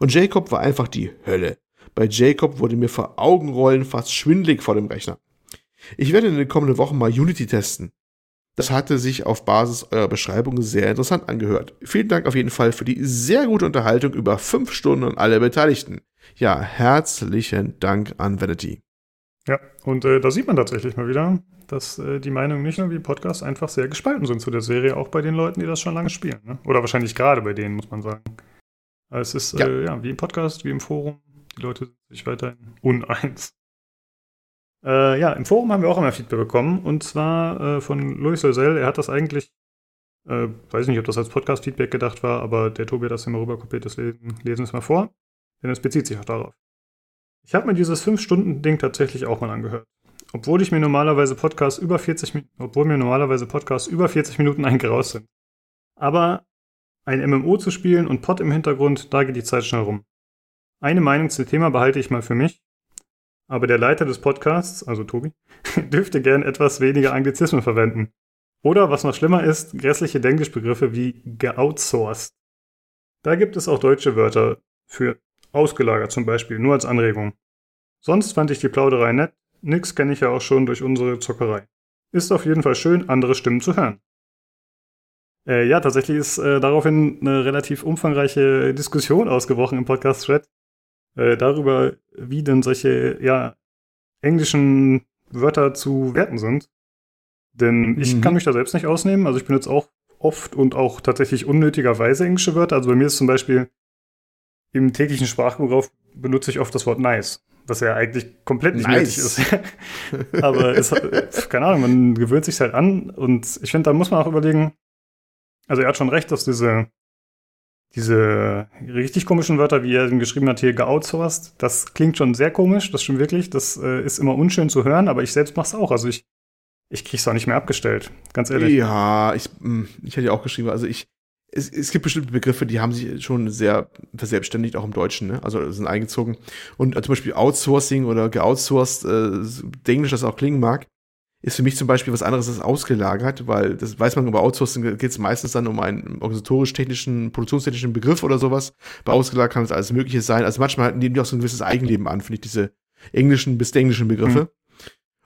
Und Jacob war einfach die Hölle. Bei Jacob wurde mir vor Augenrollen fast schwindlig vor dem Rechner. Ich werde in den kommenden Wochen mal Unity testen. Das hatte sich auf Basis eurer Beschreibung sehr interessant angehört. Vielen Dank auf jeden Fall für die sehr gute Unterhaltung über fünf Stunden an alle Beteiligten. Ja, herzlichen Dank an Vanity. Ja, und äh, da sieht man tatsächlich mal wieder, dass äh, die Meinungen nicht nur wie im Podcast einfach sehr gespalten sind zu der Serie, auch bei den Leuten, die das schon lange spielen. Ne? Oder wahrscheinlich gerade bei denen, muss man sagen. es ist ja. Äh, ja. wie im Podcast, wie im Forum. Die Leute sind sich weiterhin uneins. Äh, ja, im Forum haben wir auch immer Feedback bekommen und zwar äh, von Louis Loisel. Er hat das eigentlich, äh, weiß nicht, ob das als Podcast-Feedback gedacht war, aber der Tobi hat das immer rüberkopiert, das lesen, lesen es mal vor, denn es bezieht sich auch darauf. Ich habe mir dieses 5-Stunden-Ding tatsächlich auch mal angehört. Obwohl ich mir normalerweise Podcasts über 40 obwohl mir normalerweise Podcasts über 40 Minuten eingraus sind. Aber ein MMO zu spielen und Pod im Hintergrund, da geht die Zeit schnell rum. Eine Meinung zum Thema behalte ich mal für mich. Aber der Leiter des Podcasts, also Tobi, dürfte gern etwas weniger Anglizismen verwenden. Oder, was noch schlimmer ist, grässliche Denglischbegriffe wie geoutsourced. Da gibt es auch deutsche Wörter für ausgelagert zum Beispiel, nur als Anregung. Sonst fand ich die Plauderei nett, nix kenne ich ja auch schon durch unsere Zockerei. Ist auf jeden Fall schön, andere Stimmen zu hören. Äh, ja, tatsächlich ist äh, daraufhin eine relativ umfangreiche Diskussion ausgebrochen im Podcast-Thread äh, darüber, wie denn solche ja, englischen Wörter zu werten sind. Denn ich mhm. kann mich da selbst nicht ausnehmen. Also ich benutze auch oft und auch tatsächlich unnötigerweise englische Wörter. Also bei mir ist zum Beispiel im täglichen Sprachgebrauch benutze ich oft das Wort nice, was ja eigentlich komplett nicht nice. nötig ist. Aber es hat, keine Ahnung, man gewöhnt sich halt an und ich finde, da muss man auch überlegen, also er hat schon recht, dass diese, diese richtig komischen Wörter, wie er geschrieben hat, hier geoutsourced, das klingt schon sehr komisch, das stimmt wirklich, das äh, ist immer unschön zu hören, aber ich selbst mache es auch. Also ich, ich kriege es auch nicht mehr abgestellt, ganz ehrlich. Ja, ich, hm, ich hätte ja auch geschrieben, also ich, es, es gibt bestimmte Begriffe, die haben sich schon sehr verselbstständigt, auch im Deutschen, ne? also sind eingezogen. Und äh, zum Beispiel Outsourcing oder geoutsourced, äh, Englisch das auch klingen mag, ist für mich zum Beispiel was anderes als ausgelagert, weil das weiß man, bei Outsourcing geht es meistens dann um einen organisatorisch-technischen, produktionstechnischen Begriff oder sowas. Bei ausgelagert kann es alles Mögliche sein. Also manchmal nehmen die auch so ein gewisses Eigenleben an, finde ich, diese englischen bis englischen Begriffe. Mhm.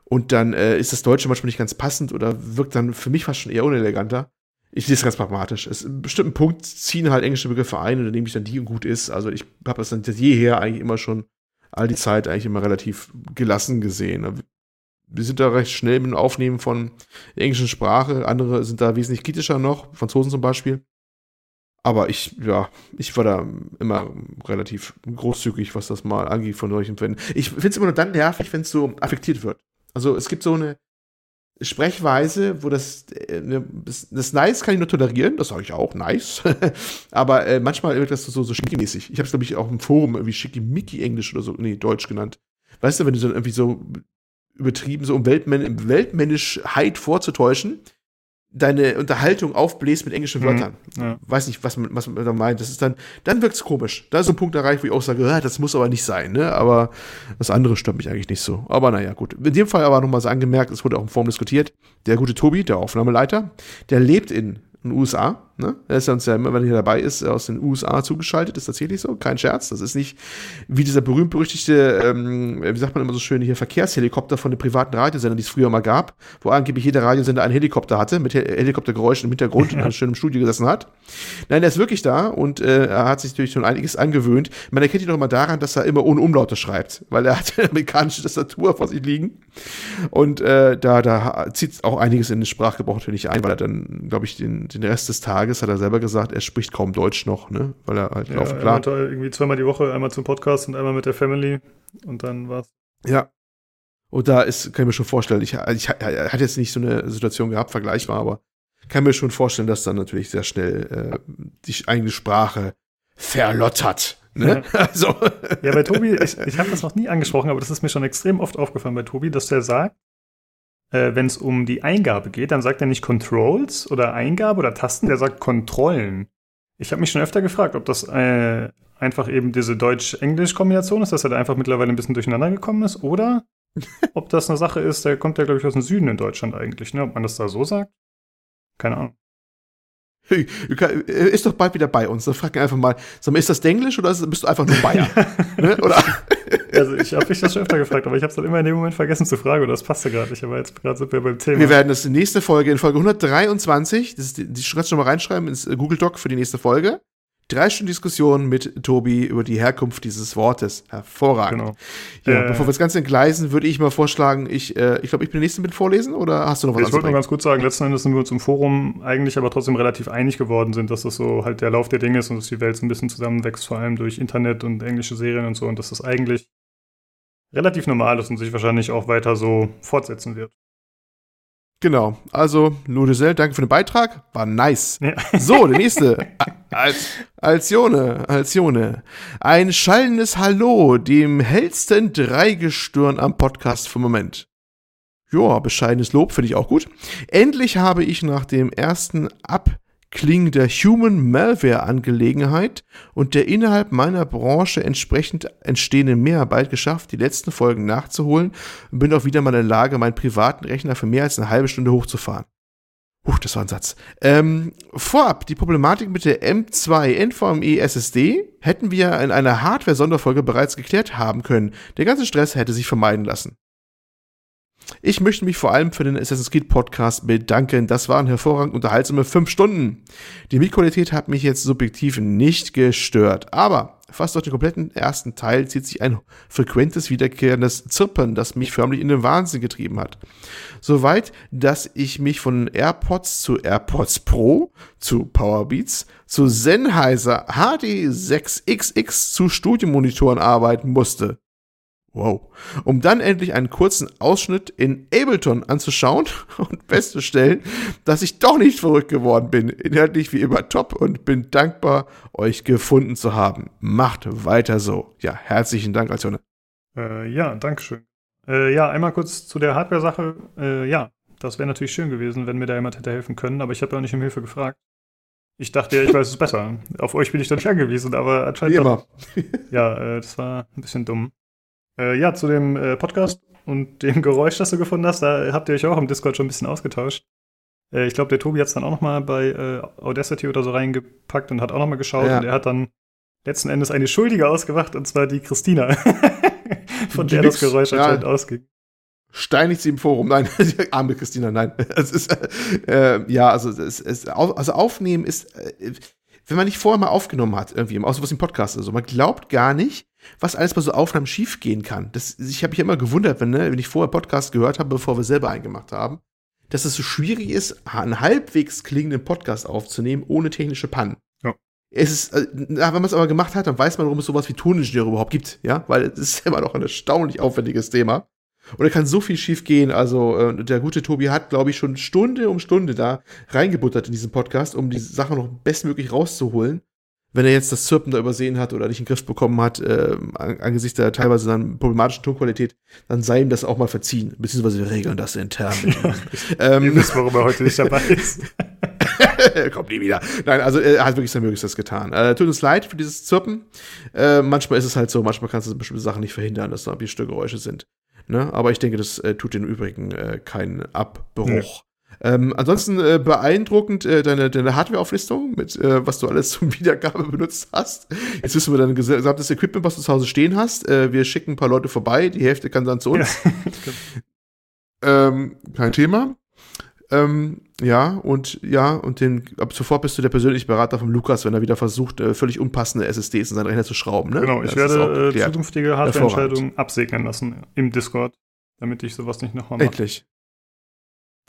Und dann äh, ist das Deutsche manchmal nicht ganz passend oder wirkt dann für mich fast schon eher uneleganter. Ich sehe es ganz pragmatisch. Es, einen bestimmten Punkt ziehen halt englische Begriffe ein und dann nehme ich dann die und gut ist. Also ich habe das dann jeher eigentlich immer schon all die Zeit eigentlich immer relativ gelassen gesehen. Wir sind da recht schnell mit dem Aufnehmen von der englischen Sprache. Andere sind da wesentlich kritischer noch, Franzosen zum Beispiel. Aber ich, ja, ich war da immer relativ großzügig, was das mal angeht von solchen Fällen. Ich finde es immer nur dann nervig, wenn es so affektiert wird. Also es gibt so eine, Sprechweise, wo das, äh, ne, das, das Nice kann ich nur tolerieren, das sage ich auch, nice. Aber äh, manchmal wird das so, so schickimmäßig. Ich habe es, glaube ich, auch im Forum irgendwie schickimicki Englisch oder so, nee, Deutsch genannt. Weißt du, wenn du so irgendwie so übertrieben, so um Weltmänn Weltmännischheit vorzutäuschen, deine Unterhaltung aufbläst mit englischen mhm. Wörtern. Mhm, ja. Weiß nicht, was man, was man da meint. Das ist dann, dann wirkt's komisch. Da ist so ein Punkt erreicht, wo ich auch sage, ah, das muss aber nicht sein, ne? Aber das andere stört mich eigentlich nicht so. Aber naja, gut. In dem Fall aber nochmal so angemerkt, es wurde auch in Form diskutiert. Der gute Tobi, der Aufnahmeleiter, der lebt in den USA. Ne? Er ist uns ja immer, wenn er hier dabei ist, aus den USA zugeschaltet. Ist tatsächlich so, kein Scherz. Das ist nicht wie dieser berühmt-berüchtigte, ähm, wie sagt man immer so schön, hier Verkehrshelikopter von den privaten Radiosendern, die es früher mal gab, wo angeblich jeder Radiosender einen Helikopter hatte, mit Helikoptergeräuschen im Hintergrund und schön im Studio gesessen hat. Nein, er ist wirklich da und äh, er hat sich natürlich schon einiges angewöhnt. Man erkennt ihn doch mal daran, dass er immer ohne Umlaute schreibt, weil er hat eine amerikanische Tastatur vor sich liegen. Und äh, da, da zieht auch einiges in den Sprachgebrauch natürlich ein, weil er dann, glaube ich, den den Rest des Tages hat er selber gesagt, er spricht kaum Deutsch noch, ne? Weil er halt ja, auf klar. irgendwie zweimal die Woche, einmal zum Podcast und einmal mit der Family und dann war's. Ja. Und da ist, kann ich mir schon vorstellen, ich, ich, er hat jetzt nicht so eine Situation gehabt, vergleichbar, aber kann mir schon vorstellen, dass dann natürlich sehr schnell äh, die eigene Sprache verlottert. Ne? Ja. Also. Ja, bei Tobi, ich, ich habe das noch nie angesprochen, aber das ist mir schon extrem oft aufgefallen bei Tobi, dass der sagt, äh, wenn es um die Eingabe geht, dann sagt er nicht Controls oder Eingabe oder Tasten, der sagt Kontrollen. Ich habe mich schon öfter gefragt, ob das äh, einfach eben diese Deutsch-Englisch-Kombination ist, dass er da einfach mittlerweile ein bisschen durcheinander gekommen ist, oder ob das eine Sache ist, der kommt ja, glaube ich, aus dem Süden in Deutschland eigentlich, ne? Ob man das da so sagt? Keine Ahnung. Hey, ist doch bald wieder bei uns. Dann frag ihn einfach mal, sag mal, ist das Englisch oder bist du einfach nur Bayer? ne? Oder? Also ich habe mich das schon öfter gefragt, aber ich habe es dann immer in dem Moment vergessen zu fragen oder das passte gerade nicht. Aber jetzt gerade sind wir beim Thema. Wir werden das in nächste Folge, in Folge 123, das ist die, die kannst du schon mal reinschreiben ins Google Doc für die nächste Folge. Drei Stunden Diskussion mit Tobi über die Herkunft dieses Wortes. Hervorragend. Genau. Ja, äh, bevor wir das Ganze entgleisen, würde ich mal vorschlagen, ich, äh, ich glaube, ich bin der nächste mit vorlesen oder hast du noch was Ich wollte nur ganz kurz sagen, letzten Endes sind wir uns im Forum eigentlich aber trotzdem relativ einig geworden sind, dass das so halt der Lauf der Dinge ist und dass die Welt so ein bisschen zusammenwächst, vor allem durch Internet und englische Serien und so und dass das eigentlich relativ normal ist und sich wahrscheinlich auch weiter so fortsetzen wird. Genau, also Ludesel, danke für den Beitrag, war nice. Ja. So, der nächste. Als, Alcione, Alcione. Ein schallendes Hallo dem hellsten Dreigestirn am Podcast für Moment. Joa, bescheidenes Lob finde ich auch gut. Endlich habe ich nach dem ersten Ab Klingen der Human Malware Angelegenheit und der innerhalb meiner Branche entsprechend entstehenden Mehrarbeit geschafft, die letzten Folgen nachzuholen und bin auch wieder mal in der Lage, meinen privaten Rechner für mehr als eine halbe Stunde hochzufahren. Huch, das war ein Satz. Ähm, vorab, die Problematik mit der M2 NVMe SSD hätten wir in einer Hardware-Sonderfolge bereits geklärt haben können. Der ganze Stress hätte sich vermeiden lassen. Ich möchte mich vor allem für den Assassin's Creed Podcast bedanken. Das waren hervorragend unterhaltsame fünf Stunden. Die Mikroqualität hat mich jetzt subjektiv nicht gestört, aber Fast durch den kompletten ersten Teil zieht sich ein frequentes, wiederkehrendes Zirpen, das mich förmlich in den Wahnsinn getrieben hat. Soweit, dass ich mich von AirPods zu AirPods Pro, zu Powerbeats, zu Sennheiser HD6XX zu Studiomonitoren arbeiten musste. Wow. Um dann endlich einen kurzen Ausschnitt in Ableton anzuschauen und festzustellen, dass ich doch nicht verrückt geworden bin. Inhaltlich wie immer top und bin dankbar, euch gefunden zu haben. Macht weiter so. Ja, herzlichen Dank, Alcione. Äh, ja, Dankeschön. Äh, ja, einmal kurz zu der Hardware-Sache. Äh, ja, das wäre natürlich schön gewesen, wenn mir da jemand hätte helfen können, aber ich habe ja auch nicht um Hilfe gefragt. Ich dachte ja, ich weiß es besser. Auf euch bin ich dann nicht angewiesen, aber anscheinend. Wie immer. ja, äh, das war ein bisschen dumm. Äh, ja, zu dem äh, Podcast und dem Geräusch, das du gefunden hast, da habt ihr euch auch im Discord schon ein bisschen ausgetauscht. Äh, ich glaube, der Tobi hat es dann auch noch mal bei äh, Audacity oder so reingepackt und hat auch noch mal geschaut ja. und er hat dann letzten Endes eine Schuldige ausgemacht und zwar die Christina, von die der nix, das Geräusch ja. anscheinend ausging. Steinigt sie im Forum. Nein, arme Christina, nein. Es ist, äh, ja, also, es, es, also aufnehmen ist, äh, wenn man nicht vorher mal aufgenommen hat, irgendwie, außer was im Podcast ist, so, man glaubt gar nicht, was alles bei so Aufnahmen schiefgehen kann. Das, ich habe mich immer gewundert, wenn, ne, wenn ich vorher Podcast gehört habe, bevor wir selber eingemacht haben, dass es so schwierig ist, einen halbwegs klingenden Podcast aufzunehmen, ohne technische Pannen. Ja. Es ist, äh, wenn man es aber gemacht hat, dann weiß man, warum es sowas wie Toningenieure überhaupt gibt, ja, weil es ist immer noch ein erstaunlich aufwendiges Thema. Und da kann so viel schief gehen. Also, äh, der gute Tobi hat, glaube ich, schon Stunde um Stunde da reingebuttert in diesen Podcast, um die Sache noch bestmöglich rauszuholen wenn er jetzt das Zirpen da übersehen hat oder nicht in den Griff bekommen hat, äh, angesichts der teilweise dann problematischen Tonqualität, dann sei ihm das auch mal verziehen. Beziehungsweise wir regeln das intern. Ähm, Ihr wisst, warum er heute nicht dabei ist. Kommt nie wieder. Nein, also er hat wirklich sein Möglichstes getan. Äh, tut uns leid für dieses Zirpen. Äh, manchmal ist es halt so, manchmal kannst du bestimmte Sachen nicht verhindern, dass da ein bisschen Geräusche sind. Ne? Aber ich denke, das äh, tut den Übrigen äh, keinen Abbruch. Ähm, ansonsten äh, beeindruckend äh, deine, deine Hardware-Auflistung, mit äh, was du alles zum Wiedergabe benutzt hast. Jetzt wissen wir dein gesamtes Equipment, was du zu Hause stehen hast. Äh, wir schicken ein paar Leute vorbei, die Hälfte kann dann zu uns. Ja. ähm, kein Thema. Ähm, ja, und ja, und den, ab sofort bist du der persönliche Berater von Lukas, wenn er wieder versucht, äh, völlig unpassende SSDs in seinen Rechner zu schrauben. Ne? Genau, ich das werde äh, zukünftige Hardware-Entscheidungen absegnen lassen im Discord, damit ich sowas nicht nochmal mache. Endlich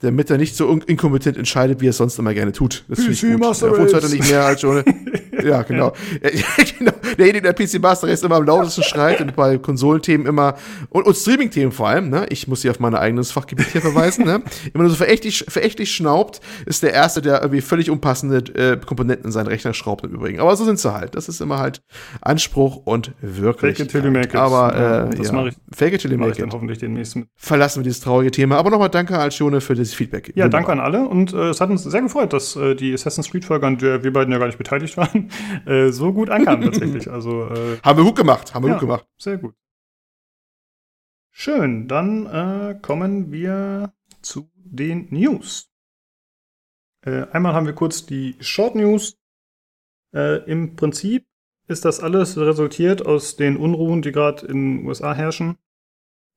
damit er nicht so inkompetent entscheidet, wie er es sonst immer gerne tut. Das PC. Master Race. Er nicht mehr als schon. ja, genau. genau. Derjenige, der PC Master Race immer am lautesten schreit und bei Konsolenthemen immer und, und Streaming-Themen vor allem, ne? Ich muss hier auf mein eigenes Fachgebiet hier verweisen, ne? Immer nur so verächtlich, verächtlich schnaubt, ist der Erste, der irgendwie völlig unpassende äh, Komponenten in seinen Rechner schraubt im Übrigen. Aber so sind sie halt. Das ist immer halt Anspruch und wirklich. Fake it. Aber äh, das ja. mache ich. Fake it till you. Dann hoffentlich den nächsten. Verlassen wir dieses traurige Thema. Aber nochmal danke Alcione für das Feedback. Ja, Wunderbar. danke an alle und äh, es hat uns sehr gefreut, dass äh, die Assassin's Creed-Folge, an der wir beiden ja gar nicht beteiligt waren, äh, so gut ankam tatsächlich. Also, äh, haben wir gut gemacht, haben wir ja, gut gemacht. Sehr gut. Schön, dann äh, kommen wir zu den News. Äh, einmal haben wir kurz die Short News. Im Prinzip ist das alles resultiert aus den Unruhen, die gerade in den USA herrschen.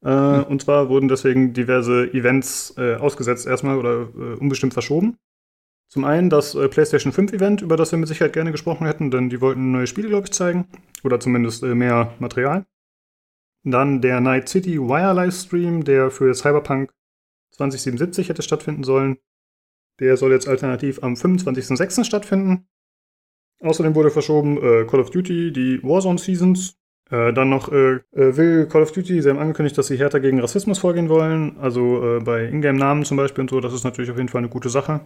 Äh, mhm. Und zwar wurden deswegen diverse Events äh, ausgesetzt erstmal oder äh, unbestimmt verschoben. Zum einen das äh, PlayStation 5 Event, über das wir mit Sicherheit gerne gesprochen hätten, denn die wollten neue Spiele, glaube ich, zeigen. Oder zumindest äh, mehr Material. Dann der Night City Wire Livestream, der für Cyberpunk 2077 hätte stattfinden sollen. Der soll jetzt alternativ am 25.06. stattfinden. Außerdem wurde verschoben äh, Call of Duty, die Warzone Seasons, äh, dann noch äh, äh, will Call of Duty, sie haben angekündigt, dass sie härter gegen Rassismus vorgehen wollen, also äh, bei Ingame-Namen zum Beispiel und so, das ist natürlich auf jeden Fall eine gute Sache.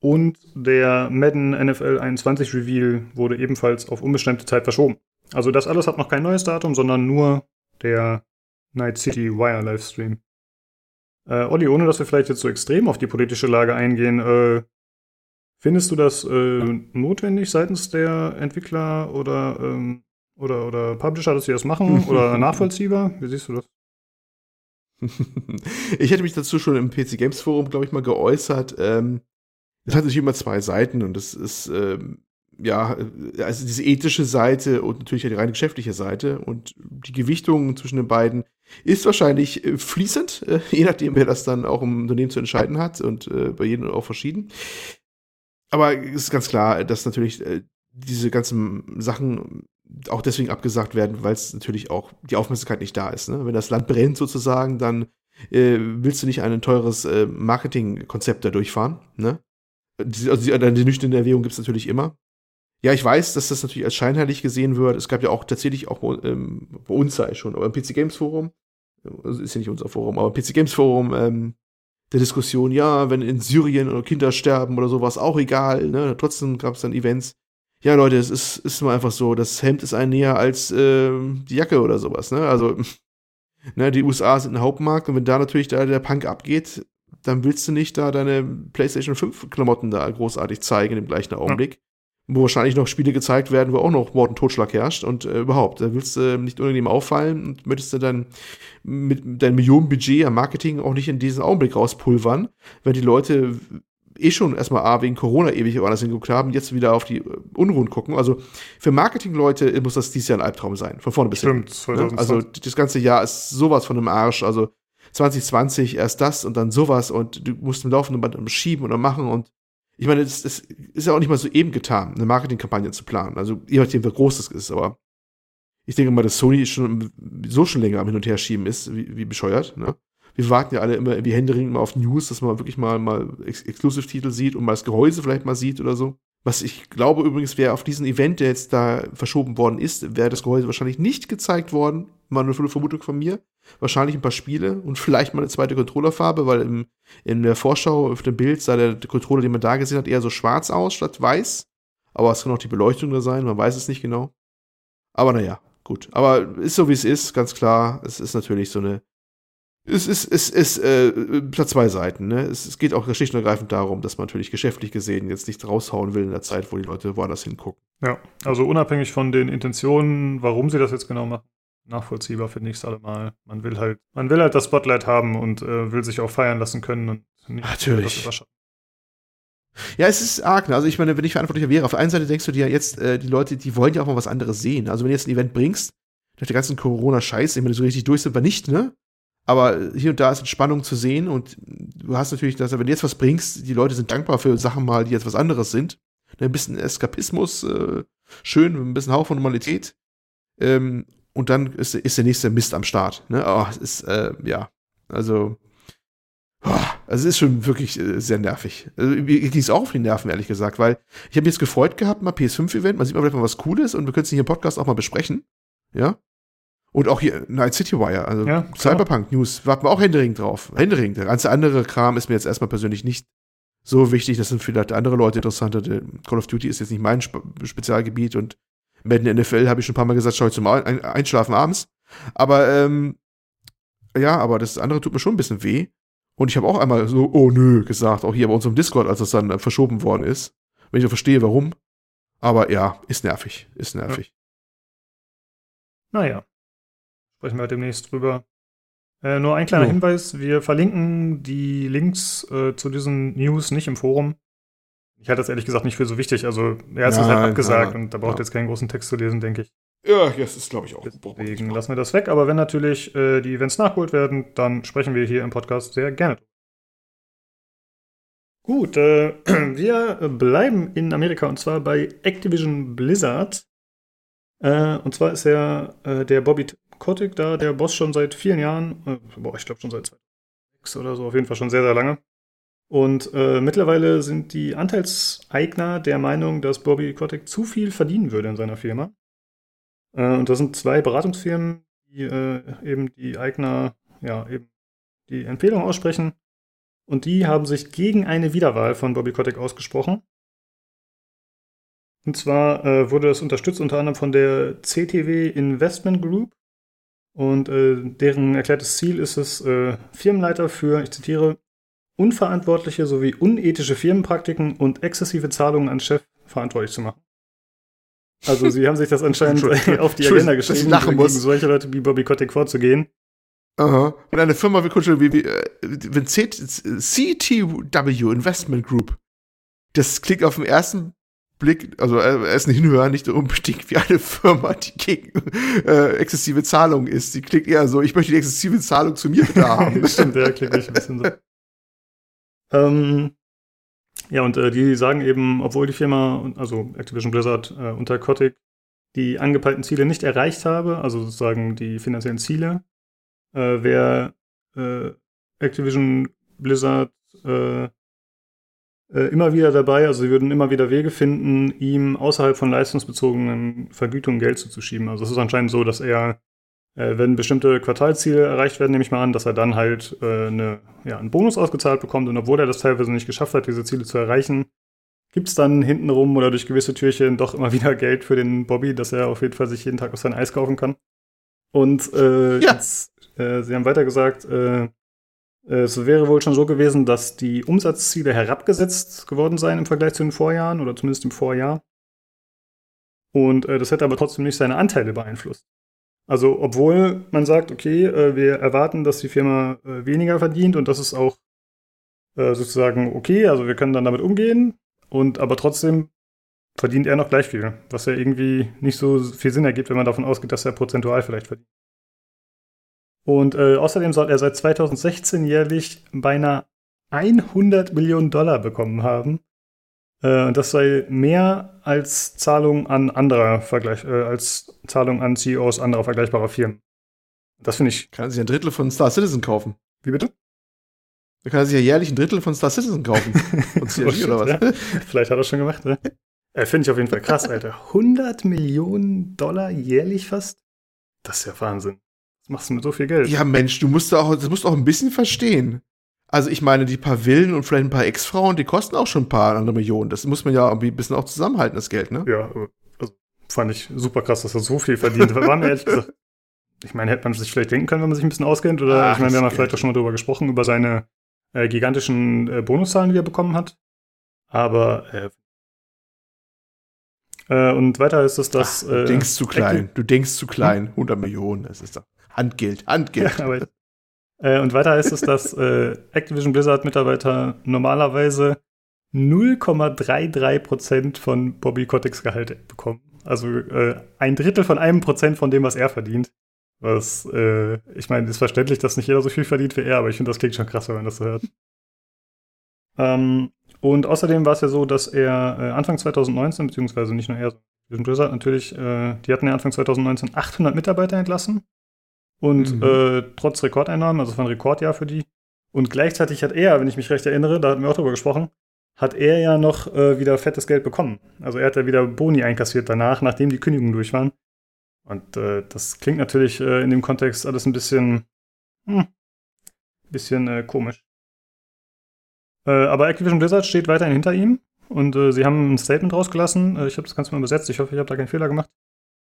Und der Madden NFL 21 Reveal wurde ebenfalls auf unbestimmte Zeit verschoben. Also das alles hat noch kein neues Datum, sondern nur der Night City Wire Livestream. Äh, Olli, ohne dass wir vielleicht jetzt so extrem auf die politische Lage eingehen, äh, findest du das äh, notwendig seitens der Entwickler oder ähm, oder, oder Publisher, dass sie das machen? Oder nachvollziehbar? Wie siehst du das? ich hätte mich dazu schon im PC Games Forum, glaube ich, mal geäußert. Ähm, es hat natürlich immer zwei Seiten und das ist, ähm, ja, also diese ethische Seite und natürlich die reine geschäftliche Seite und die Gewichtung zwischen den beiden ist wahrscheinlich äh, fließend, äh, je nachdem, wer das dann auch im Unternehmen zu entscheiden hat und äh, bei jedem auch verschieden. Aber es ist ganz klar, dass natürlich äh, diese ganzen Sachen auch deswegen abgesagt werden, weil es natürlich auch die Aufmerksamkeit nicht da ist. Ne? Wenn das Land brennt sozusagen, dann äh, willst du nicht ein teures äh, Marketingkonzept da durchfahren. Ne? Die, also die, die nüchterne Erwägung gibt es natürlich immer. Ja, ich weiß, dass das natürlich als scheinheilig gesehen wird. Es gab ja auch tatsächlich auch ähm, bei uns sei schon, aber im PC Games Forum, also ist ja nicht unser Forum, aber im PC Games Forum ähm, der Diskussion, ja, wenn in Syrien Kinder sterben oder sowas, auch egal, ne? Trotzdem gab es dann Events. Ja, Leute, es ist, ist mal einfach so, das Hemd ist ein näher als äh, die Jacke oder sowas, ne? Also, ne, die USA sind ein Hauptmarkt und wenn da natürlich da der Punk abgeht, dann willst du nicht da deine PlayStation 5 Klamotten da großartig zeigen im gleichen Augenblick. Ja wo wahrscheinlich noch Spiele gezeigt werden, wo auch noch Mord und Totschlag herrscht und äh, überhaupt, da willst du nicht unangenehm auffallen und möchtest du dann mit deinem Millionenbudget am Marketing auch nicht in diesen Augenblick rauspulvern, wenn die Leute eh schon erstmal A, wegen Corona ewig woanders hingeguckt haben, jetzt wieder auf die äh, Unruhen gucken. Also für Marketingleute muss das dieses Jahr ein Albtraum sein, von vorne bis hinten. Stimmt, ne? Also das ganze Jahr ist sowas von einem Arsch, also 2020 erst das und dann sowas und du musst im laufenden Band schieben oder machen und ich meine, es, es ist ja auch nicht mal so eben getan, eine Marketingkampagne zu planen. Also, je nachdem, wie groß das ist, aber ich denke mal, dass Sony schon so schon länger am Hin- und Herschieben ist, wie, wie bescheuert, ne? Wir warten ja alle immer wie Händering immer auf News, dass man wirklich mal, mal Ex Exclusive-Titel sieht und mal das Gehäuse vielleicht mal sieht oder so. Was ich glaube übrigens, wäre auf diesen Event, der jetzt da verschoben worden ist, wäre das Gehäuse wahrscheinlich nicht gezeigt worden. Mal eine Vermutung von mir. Wahrscheinlich ein paar Spiele und vielleicht mal eine zweite Controllerfarbe, weil im, in der Vorschau auf dem Bild sah der Controller, den man da gesehen hat, eher so schwarz aus statt weiß. Aber es kann auch die Beleuchtung da sein, man weiß es nicht genau. Aber naja, gut. Aber ist so wie es ist, ganz klar. Es ist natürlich so eine es ist, es ist, äh, hat zwei Seiten. Ne? Es, es geht auch schlicht und ergreifend darum, dass man natürlich geschäftlich gesehen jetzt nicht raushauen will in der Zeit, wo die Leute woanders hingucken. Ja, also unabhängig von den Intentionen, warum sie das jetzt genau machen, nachvollziehbar finde ich es allemal. Man will halt, man will halt das Spotlight haben und äh, will sich auch feiern lassen können und nicht natürlich. Ja, es ist arg. Ne? Also ich meine, wenn ich verantwortlicher wäre, auf der einen Seite denkst du dir jetzt, äh, die Leute, die wollen ja auch mal was anderes sehen. Also wenn du jetzt ein Event bringst, durch die ganzen Corona-Scheiße, ich meine, so richtig durch sind wir nicht, ne? Aber hier und da ist Entspannung zu sehen und du hast natürlich, dass wenn du jetzt was bringst, die Leute sind dankbar für Sachen mal, die jetzt was anderes sind. Ein bisschen Eskapismus, äh, schön, ein bisschen Hauch von Normalität. Ähm, und dann ist, ist der nächste Mist am Start. Ne? Oh, es ist, äh, ja, also, oh, also es ist schon wirklich äh, sehr nervig. Also, mir ging es auch auf die Nerven, ehrlich gesagt, weil ich habe mich jetzt gefreut gehabt, mal PS5-Event, man sieht mal vielleicht mal was Cooles und wir können es hier im Podcast auch mal besprechen. Ja. Und auch hier Night City Wire, also ja, Cyberpunk News, warten wir auch Händering drauf. Händering. Der ganze andere Kram ist mir jetzt erstmal persönlich nicht so wichtig. Das sind vielleicht andere Leute interessanter. Call of Duty ist jetzt nicht mein Spe Spezialgebiet und Madden NFL habe ich schon ein paar Mal gesagt, schau ich zum Einschlafen abends. Aber ähm, ja, aber das andere tut mir schon ein bisschen weh. Und ich habe auch einmal so, oh nö, gesagt, auch hier bei unserem Discord, als das dann verschoben worden ist. Wenn ich auch verstehe, warum. Aber ja, ist nervig, ist nervig. Ja. Naja. Sprechen wir demnächst drüber. Äh, nur ein kleiner oh. Hinweis: Wir verlinken die Links äh, zu diesen News nicht im Forum. Ich halte das ehrlich gesagt nicht für so wichtig. Also, er hat es halt abgesagt ja, und da braucht ja. jetzt keinen großen Text zu lesen, denke ich. Ja, das ist, glaube ich, auch. Deswegen lassen wir das weg. Aber wenn natürlich äh, die Events nachgeholt werden, dann sprechen wir hier im Podcast sehr gerne. Gut, äh, wir bleiben in Amerika und zwar bei Activision Blizzard. Äh, und zwar ist ja äh, der Bobby Kotick da der Boss schon seit vielen Jahren. Äh, boah, ich glaube schon seit 2006 oder so, auf jeden Fall schon sehr, sehr lange. Und äh, mittlerweile sind die Anteilseigner der Meinung, dass Bobby Kotick zu viel verdienen würde in seiner Firma. Äh, und das sind zwei Beratungsfirmen, die äh, eben die Eigner, ja, eben die Empfehlung aussprechen. Und die haben sich gegen eine Wiederwahl von Bobby Kotick ausgesprochen. Und zwar äh, wurde das unterstützt unter anderem von der CTW Investment Group. Und äh, deren erklärtes Ziel ist es, äh, Firmenleiter für, ich zitiere, unverantwortliche sowie unethische Firmenpraktiken und exzessive Zahlungen an Chef verantwortlich zu machen. Also sie haben sich das anscheinend auf die Agenda geschrieben, gegen muss. solche Leute wie Bobby Kotick vorzugehen. Aha. Und eine Firma wie, wie, wie äh, wenn CTW Investment Group, das klingt auf den ersten Blick, also er ist ein Hinhörer, nicht unbedingt wie eine Firma, die gegen äh, exzessive Zahlungen ist. Die klingt eher so, ich möchte die exzessive Zahlung zu mir da haben. Stimmt, der klingt echt ein bisschen so. Ähm, ja, und äh, die sagen eben, obwohl die Firma, also Activision Blizzard äh, unter Kotick, die angepeilten Ziele nicht erreicht habe, also sozusagen die finanziellen Ziele, äh, wäre äh, Activision Blizzard äh, äh, immer wieder dabei, also sie würden immer wieder Wege finden, ihm außerhalb von leistungsbezogenen Vergütungen Geld zuzuschieben. Also es ist anscheinend so, dass er, äh, wenn bestimmte Quartalziele erreicht werden, nehme ich mal an, dass er dann halt äh, eine, ja, einen Bonus ausgezahlt bekommt und obwohl er das teilweise nicht geschafft hat, diese Ziele zu erreichen, gibt es dann hintenrum oder durch gewisse Türchen doch immer wieder Geld für den Bobby, dass er auf jeden Fall sich jeden Tag auf sein Eis kaufen kann. Und äh, ja. jetzt, äh, sie haben weiter gesagt, äh, es wäre wohl schon so gewesen, dass die Umsatzziele herabgesetzt geworden seien im Vergleich zu den Vorjahren oder zumindest im Vorjahr. Und äh, das hätte aber trotzdem nicht seine Anteile beeinflusst. Also, obwohl man sagt, okay, äh, wir erwarten, dass die Firma äh, weniger verdient und das ist auch äh, sozusagen okay, also wir können dann damit umgehen, und aber trotzdem verdient er noch gleich viel, was ja irgendwie nicht so viel Sinn ergibt, wenn man davon ausgeht, dass er prozentual vielleicht verdient. Und äh, außerdem soll er seit 2016 jährlich beinahe 100 Millionen Dollar bekommen haben. Äh, und das sei mehr als Zahlung an anderer Vergleich, äh, als Zahlung an CEOs anderer vergleichbarer Firmen. Das finde ich. Kann sich ein Drittel von Star Citizen kaufen. Wie bitte? Da kann er sich ja jährlich ein Drittel von Star Citizen kaufen. Von CRG oder was? Ja. Vielleicht hat er schon gemacht, ne? Äh, Finde ich auf jeden Fall krass, Alter. 100 Millionen Dollar jährlich fast? Das ist ja Wahnsinn. Was machst du mit so viel Geld? Ja, Mensch, du musst auch, das musst auch ein bisschen verstehen. Also ich meine, die paar Villen und vielleicht ein paar Ex-Frauen, die kosten auch schon ein paar andere Millionen. Das muss man ja irgendwie ein bisschen auch zusammenhalten, das Geld, ne? Ja, also fand ich super krass, dass er so viel verdient. Mir ehrlich gesagt, ich meine, hätte man sich vielleicht denken können, wenn man sich ein bisschen auskennt. Oder Ach, ich meine, wir haben ja vielleicht auch schon mal drüber gesprochen, über seine äh, gigantischen äh, Bonuszahlen, die er bekommen hat. Aber äh, äh, und weiter ist es, dass. Ach, du denkst zu klein. Du denkst zu klein. 100 hm? Millionen. Das ist doch Handgeld. Handgeld. Ja, aber, äh, und weiter ist es, dass äh, Activision Blizzard Mitarbeiter normalerweise 0,33% von Bobby Koticks Gehalt bekommen. Also äh, ein Drittel von einem Prozent von dem, was er verdient. Was, äh, ich meine, ist verständlich, dass nicht jeder so viel verdient wie er, aber ich finde, das klingt schon krass, wenn man das so hört. Ähm, und außerdem war es ja so, dass er äh, Anfang 2019, beziehungsweise nicht nur er, sondern Blizzard natürlich, äh, die hatten ja Anfang 2019 800 Mitarbeiter entlassen. Und mhm. äh, trotz Rekordeinnahmen, also es war ein Rekordjahr für die. Und gleichzeitig hat er, wenn ich mich recht erinnere, da hatten wir auch drüber gesprochen, hat er ja noch äh, wieder fettes Geld bekommen. Also er hat ja wieder Boni einkassiert danach, nachdem die Kündigungen durch waren. Und äh, das klingt natürlich äh, in dem Kontext alles ein bisschen, hm, bisschen äh, komisch. Äh, aber Activision Blizzard steht weiterhin hinter ihm und äh, sie haben ein Statement rausgelassen. Äh, ich habe das Ganze mal übersetzt. Ich hoffe, ich habe da keinen Fehler gemacht.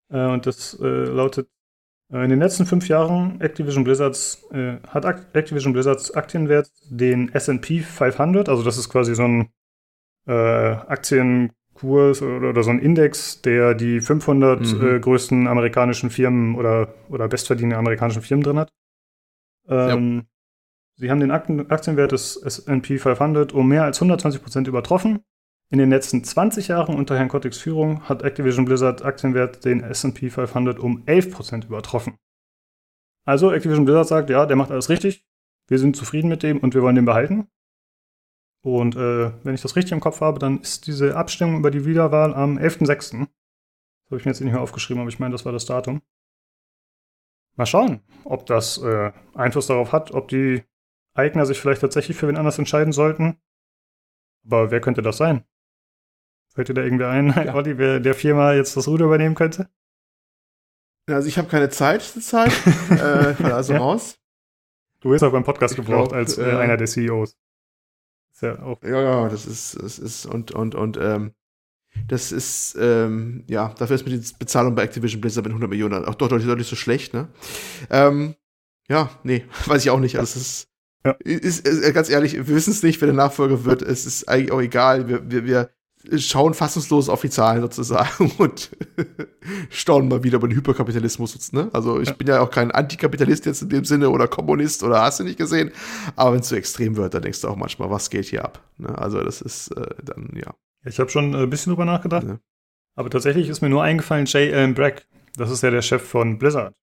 und das lautet: In den letzten fünf Jahren Activision Blizzards hat Activision Blizzards Aktienwert den S&P 500, also das ist quasi so ein Aktien Kurs oder, oder so ein Index, der die 500 mhm. äh, größten amerikanischen Firmen oder, oder bestverdienenden amerikanischen Firmen drin hat. Ähm, ja. Sie haben den Aktienwert des S&P 500 um mehr als 120 Prozent übertroffen. In den letzten 20 Jahren unter Herrn Kottiks Führung hat Activision Blizzard Aktienwert den S&P 500 um 11 Prozent übertroffen. Also Activision Blizzard sagt, ja, der macht alles richtig. Wir sind zufrieden mit dem und wir wollen den behalten. Und äh, wenn ich das richtig im Kopf habe, dann ist diese Abstimmung über die Wiederwahl am 11.06. Das habe ich mir jetzt nicht mehr aufgeschrieben, aber ich meine, das war das Datum. Mal schauen, ob das äh, Einfluss darauf hat, ob die Eigner sich vielleicht tatsächlich für wen anders entscheiden sollten. Aber wer könnte das sein? Fällt dir da irgendwer ein, ja. Olli, wer der Firma jetzt das Ruder übernehmen könnte? Also ich habe keine Zeit zur Zeit, äh, also raus. Du wirst auch beim Podcast ich gebraucht glaub, als äh, äh, einer der CEOs ja auch. Ja, ja, das ist, das ist, und, und, und, ähm, das ist, ähm, ja, dafür ist mir die Bezahlung bei Activision Blizzard mit 100 Millionen auch doch deutlich, deutlich so schlecht, ne? Ähm, ja, nee, weiß ich auch nicht. Also, es ist, ja. ist, ist, ganz ehrlich, wir wissen es nicht, wer der Nachfolger wird. Es ist eigentlich auch egal. Wir, wir, wir schauen fassungslos auf die Zahlen sozusagen und staunen mal wieder über den Hyperkapitalismus. Ne? Also ich ja. bin ja auch kein Antikapitalist jetzt in dem Sinne oder Kommunist oder hast du nicht gesehen. Aber wenn es zu extrem wird, dann denkst du auch manchmal, was geht hier ab? Ne? Also das ist äh, dann, ja. Ich habe schon ein bisschen drüber nachgedacht. Ja. Aber tatsächlich ist mir nur eingefallen, Jay Allen Bragg. Das ist ja der Chef von Blizzard.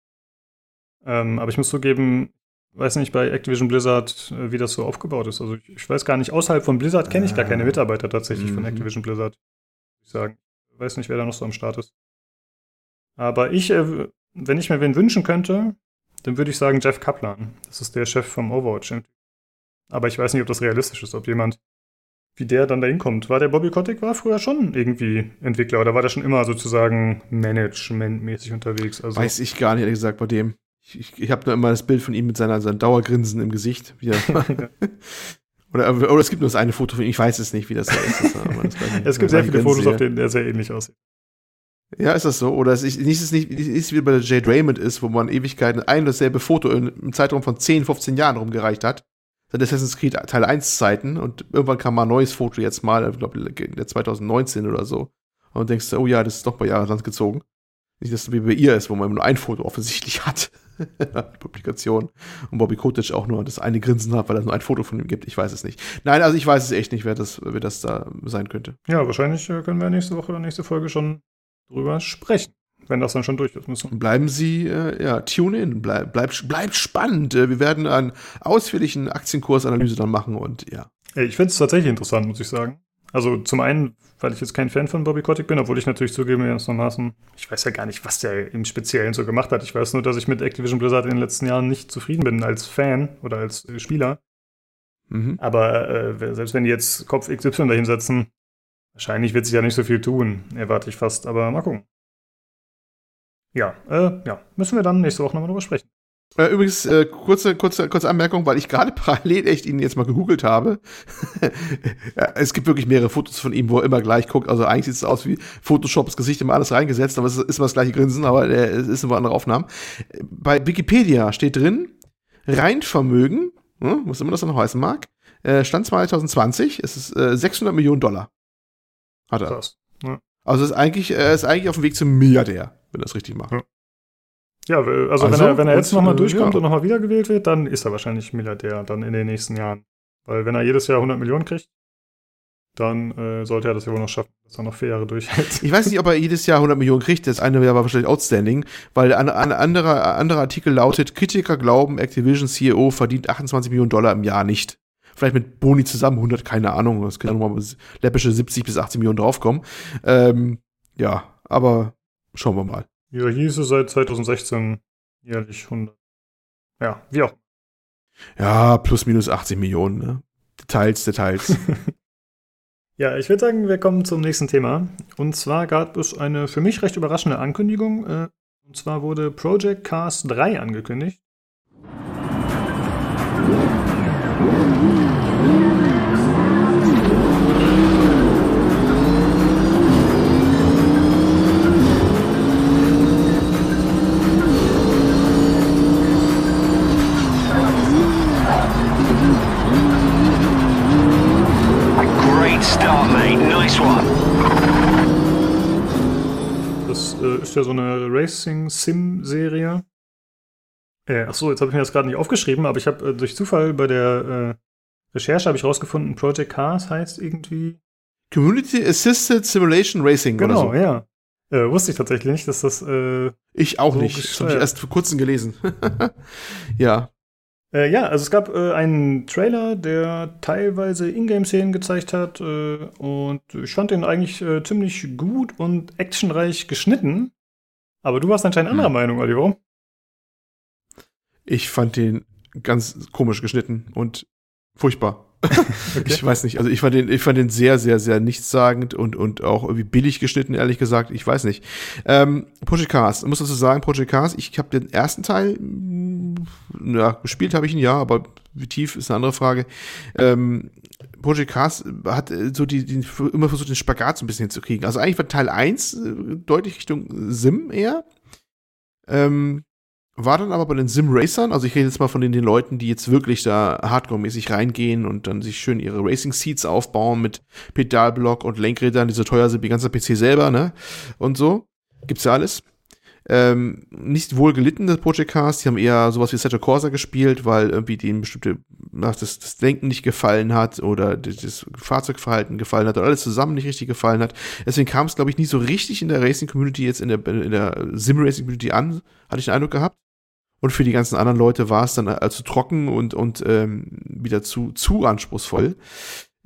Ähm, aber ich muss zugeben, weiß nicht bei Activision Blizzard, äh, wie das so aufgebaut ist. Also ich, ich weiß gar nicht, außerhalb von Blizzard kenne ich gar keine ah. Mitarbeiter tatsächlich mhm. von Activision Blizzard. Ich sagen. Ich weiß nicht, wer da noch so am Start ist. Aber ich, äh, wenn ich mir wen wünschen könnte, dann würde ich sagen Jeff Kaplan. Das ist der Chef vom Overwatch. Aber ich weiß nicht, ob das realistisch ist, ob jemand wie der dann da hinkommt. War der Bobby Kotick war früher schon irgendwie Entwickler oder war der schon immer sozusagen managementmäßig unterwegs? Also weiß ich gar nicht, ehrlich gesagt, bei dem. Ich, ich, habe nur immer das Bild von ihm mit seiner, seinem Dauergrinsen im Gesicht. Oder, oder es gibt nur das eine Foto von ihm, ich weiß es nicht, wie das da ist. Das, es gibt sehr viele Fotos, auf denen er sehr ähnlich aussieht. Ja, ist das so? Oder ist es nicht, nicht, ist wie bei der Jade Raymond ist, wo man Ewigkeiten ein und dasselbe Foto im Zeitraum von 10, 15 Jahren rumgereicht hat. Seit Assassin's Creed Teil 1 Zeiten und irgendwann kam mal ein neues Foto jetzt mal, ich glaube, 2019 oder so. Und denkst du, oh ja, das ist doch bei Jahresland gezogen. Nicht, dass es wie bei ihr ist, wo man nur ein Foto offensichtlich hat. die Publikation. Und Bobby Kotick auch nur das eine Grinsen hat, weil es nur ein Foto von ihm gibt. Ich weiß es nicht. Nein, also ich weiß es echt nicht, wer das, wer das da sein könnte. Ja, wahrscheinlich äh, können wir nächste Woche oder nächste Folge schon drüber sprechen. Wenn das dann schon durch ist. Müssen. Bleiben Sie, äh, ja, tune in, bleib, bleib, bleib spannend. Äh, wir werden einen ausführlichen Aktienkursanalyse dann machen und ja. Ich finde es tatsächlich interessant, muss ich sagen. Also zum einen, weil ich jetzt kein Fan von Bobby Kotick bin, obwohl ich natürlich zugebe, ernstermaßen, ich weiß ja gar nicht, was der im Speziellen so gemacht hat. Ich weiß nur, dass ich mit Activision Blizzard in den letzten Jahren nicht zufrieden bin als Fan oder als äh, Spieler. Mhm. Aber äh, selbst wenn die jetzt Kopf XY dahinsetzen, wahrscheinlich wird sich ja nicht so viel tun, erwarte ich fast. Aber mal gucken. Ja, äh, ja, müssen wir dann nächste Woche nochmal drüber sprechen. Äh, übrigens, äh, kurze, kurze, kurze Anmerkung, weil ich gerade parallel echt ihn jetzt mal gegoogelt habe. es gibt wirklich mehrere Fotos von ihm, wo er immer gleich guckt. Also eigentlich sieht es aus wie Photoshop, das Gesicht immer alles reingesetzt, aber es ist immer das gleiche Grinsen, aber es ist immer andere Aufnahmen. Bei Wikipedia steht drin, Reinvermögen, hm, was immer das dann heißen mag, äh, Stand 2020, es ist äh, 600 Millionen Dollar. Hat er. Krass. Ja. Also ist eigentlich, er ist eigentlich auf dem Weg zum Milliardär, wenn er es richtig macht. Ja. Ja, also, also wenn er, wenn er jetzt nochmal äh, durchkommt ja. und nochmal wiedergewählt wird, dann ist er wahrscheinlich Milliardär dann in den nächsten Jahren. Weil wenn er jedes Jahr 100 Millionen kriegt, dann äh, sollte er das ja wohl noch schaffen, dass er noch vier Jahre durchhält. Ich weiß nicht, ob er jedes Jahr 100 Millionen kriegt. Das eine wäre wahrscheinlich outstanding, weil ein, ein anderer, anderer Artikel lautet, Kritiker glauben, Activision CEO verdient 28 Millionen Dollar im Jahr nicht. Vielleicht mit Boni zusammen 100, keine Ahnung. Es können nochmal läppische 70 bis 80 Millionen draufkommen. Ähm, ja, aber schauen wir mal. Ja, hieße seit 2016 jährlich 100. Ja, wie auch. Ja, plus minus 80 Millionen, ne? Details, Details. ja, ich würde sagen, wir kommen zum nächsten Thema. Und zwar gab es eine für mich recht überraschende Ankündigung. Äh, und zwar wurde Project Cars 3 angekündigt. Ist ja so eine Racing-Sim-Serie. Äh, achso, jetzt habe ich mir das gerade nicht aufgeschrieben, aber ich habe äh, durch Zufall bei der äh, Recherche habe ich rausgefunden, Project Cars heißt irgendwie Community Assisted Simulation Racing genau, oder so. Genau, ja. Äh, wusste ich tatsächlich nicht, dass das. Äh, ich auch so nicht. Das habe ich erst vor kurzem gelesen. ja. Äh, ja, also es gab äh, einen Trailer, der teilweise Ingame-Szenen gezeigt hat äh, und ich fand den eigentlich äh, ziemlich gut und actionreich geschnitten. Aber du warst anscheinend anderer hm. Meinung, warum? Ich fand den ganz komisch geschnitten und furchtbar. okay. Ich weiß nicht. Also ich fand den, ich fand den sehr, sehr, sehr nichtssagend und, und auch irgendwie billig geschnitten, ehrlich gesagt. Ich weiß nicht. Ähm, Project Cars, muss dazu sagen, Project Cars, ich habe den ersten Teil, mh, mm, ja, gespielt habe ich ihn ja, aber wie tief ist eine andere Frage. Ähm, Project Cars hat äh, so die, die immer versucht, den Spagat so ein bisschen hinzukriegen. Also eigentlich war Teil 1 äh, deutlich Richtung Sim eher. Ähm, war dann aber bei den Sim-Racern, also ich rede jetzt mal von den, den Leuten, die jetzt wirklich da hardcore-mäßig reingehen und dann sich schön ihre Racing-Seats aufbauen mit Pedalblock und Lenkrädern, die so teuer sind wie ganzer PC selber, ne? Und so. Gibt's ja alles. Ähm, nicht wohl gelitten, das Project Cast. Die haben eher sowas wie Seto Corsa gespielt, weil irgendwie denen bestimmte, das, das Denken nicht gefallen hat oder das Fahrzeugverhalten gefallen hat oder alles zusammen nicht richtig gefallen hat. Deswegen kam es, glaube ich, nicht so richtig in der Racing-Community jetzt in der, in der Sim-Racing-Community an, hatte ich den Eindruck gehabt. Und für die ganzen anderen Leute war es dann allzu trocken und, und ähm, wieder zu, zu anspruchsvoll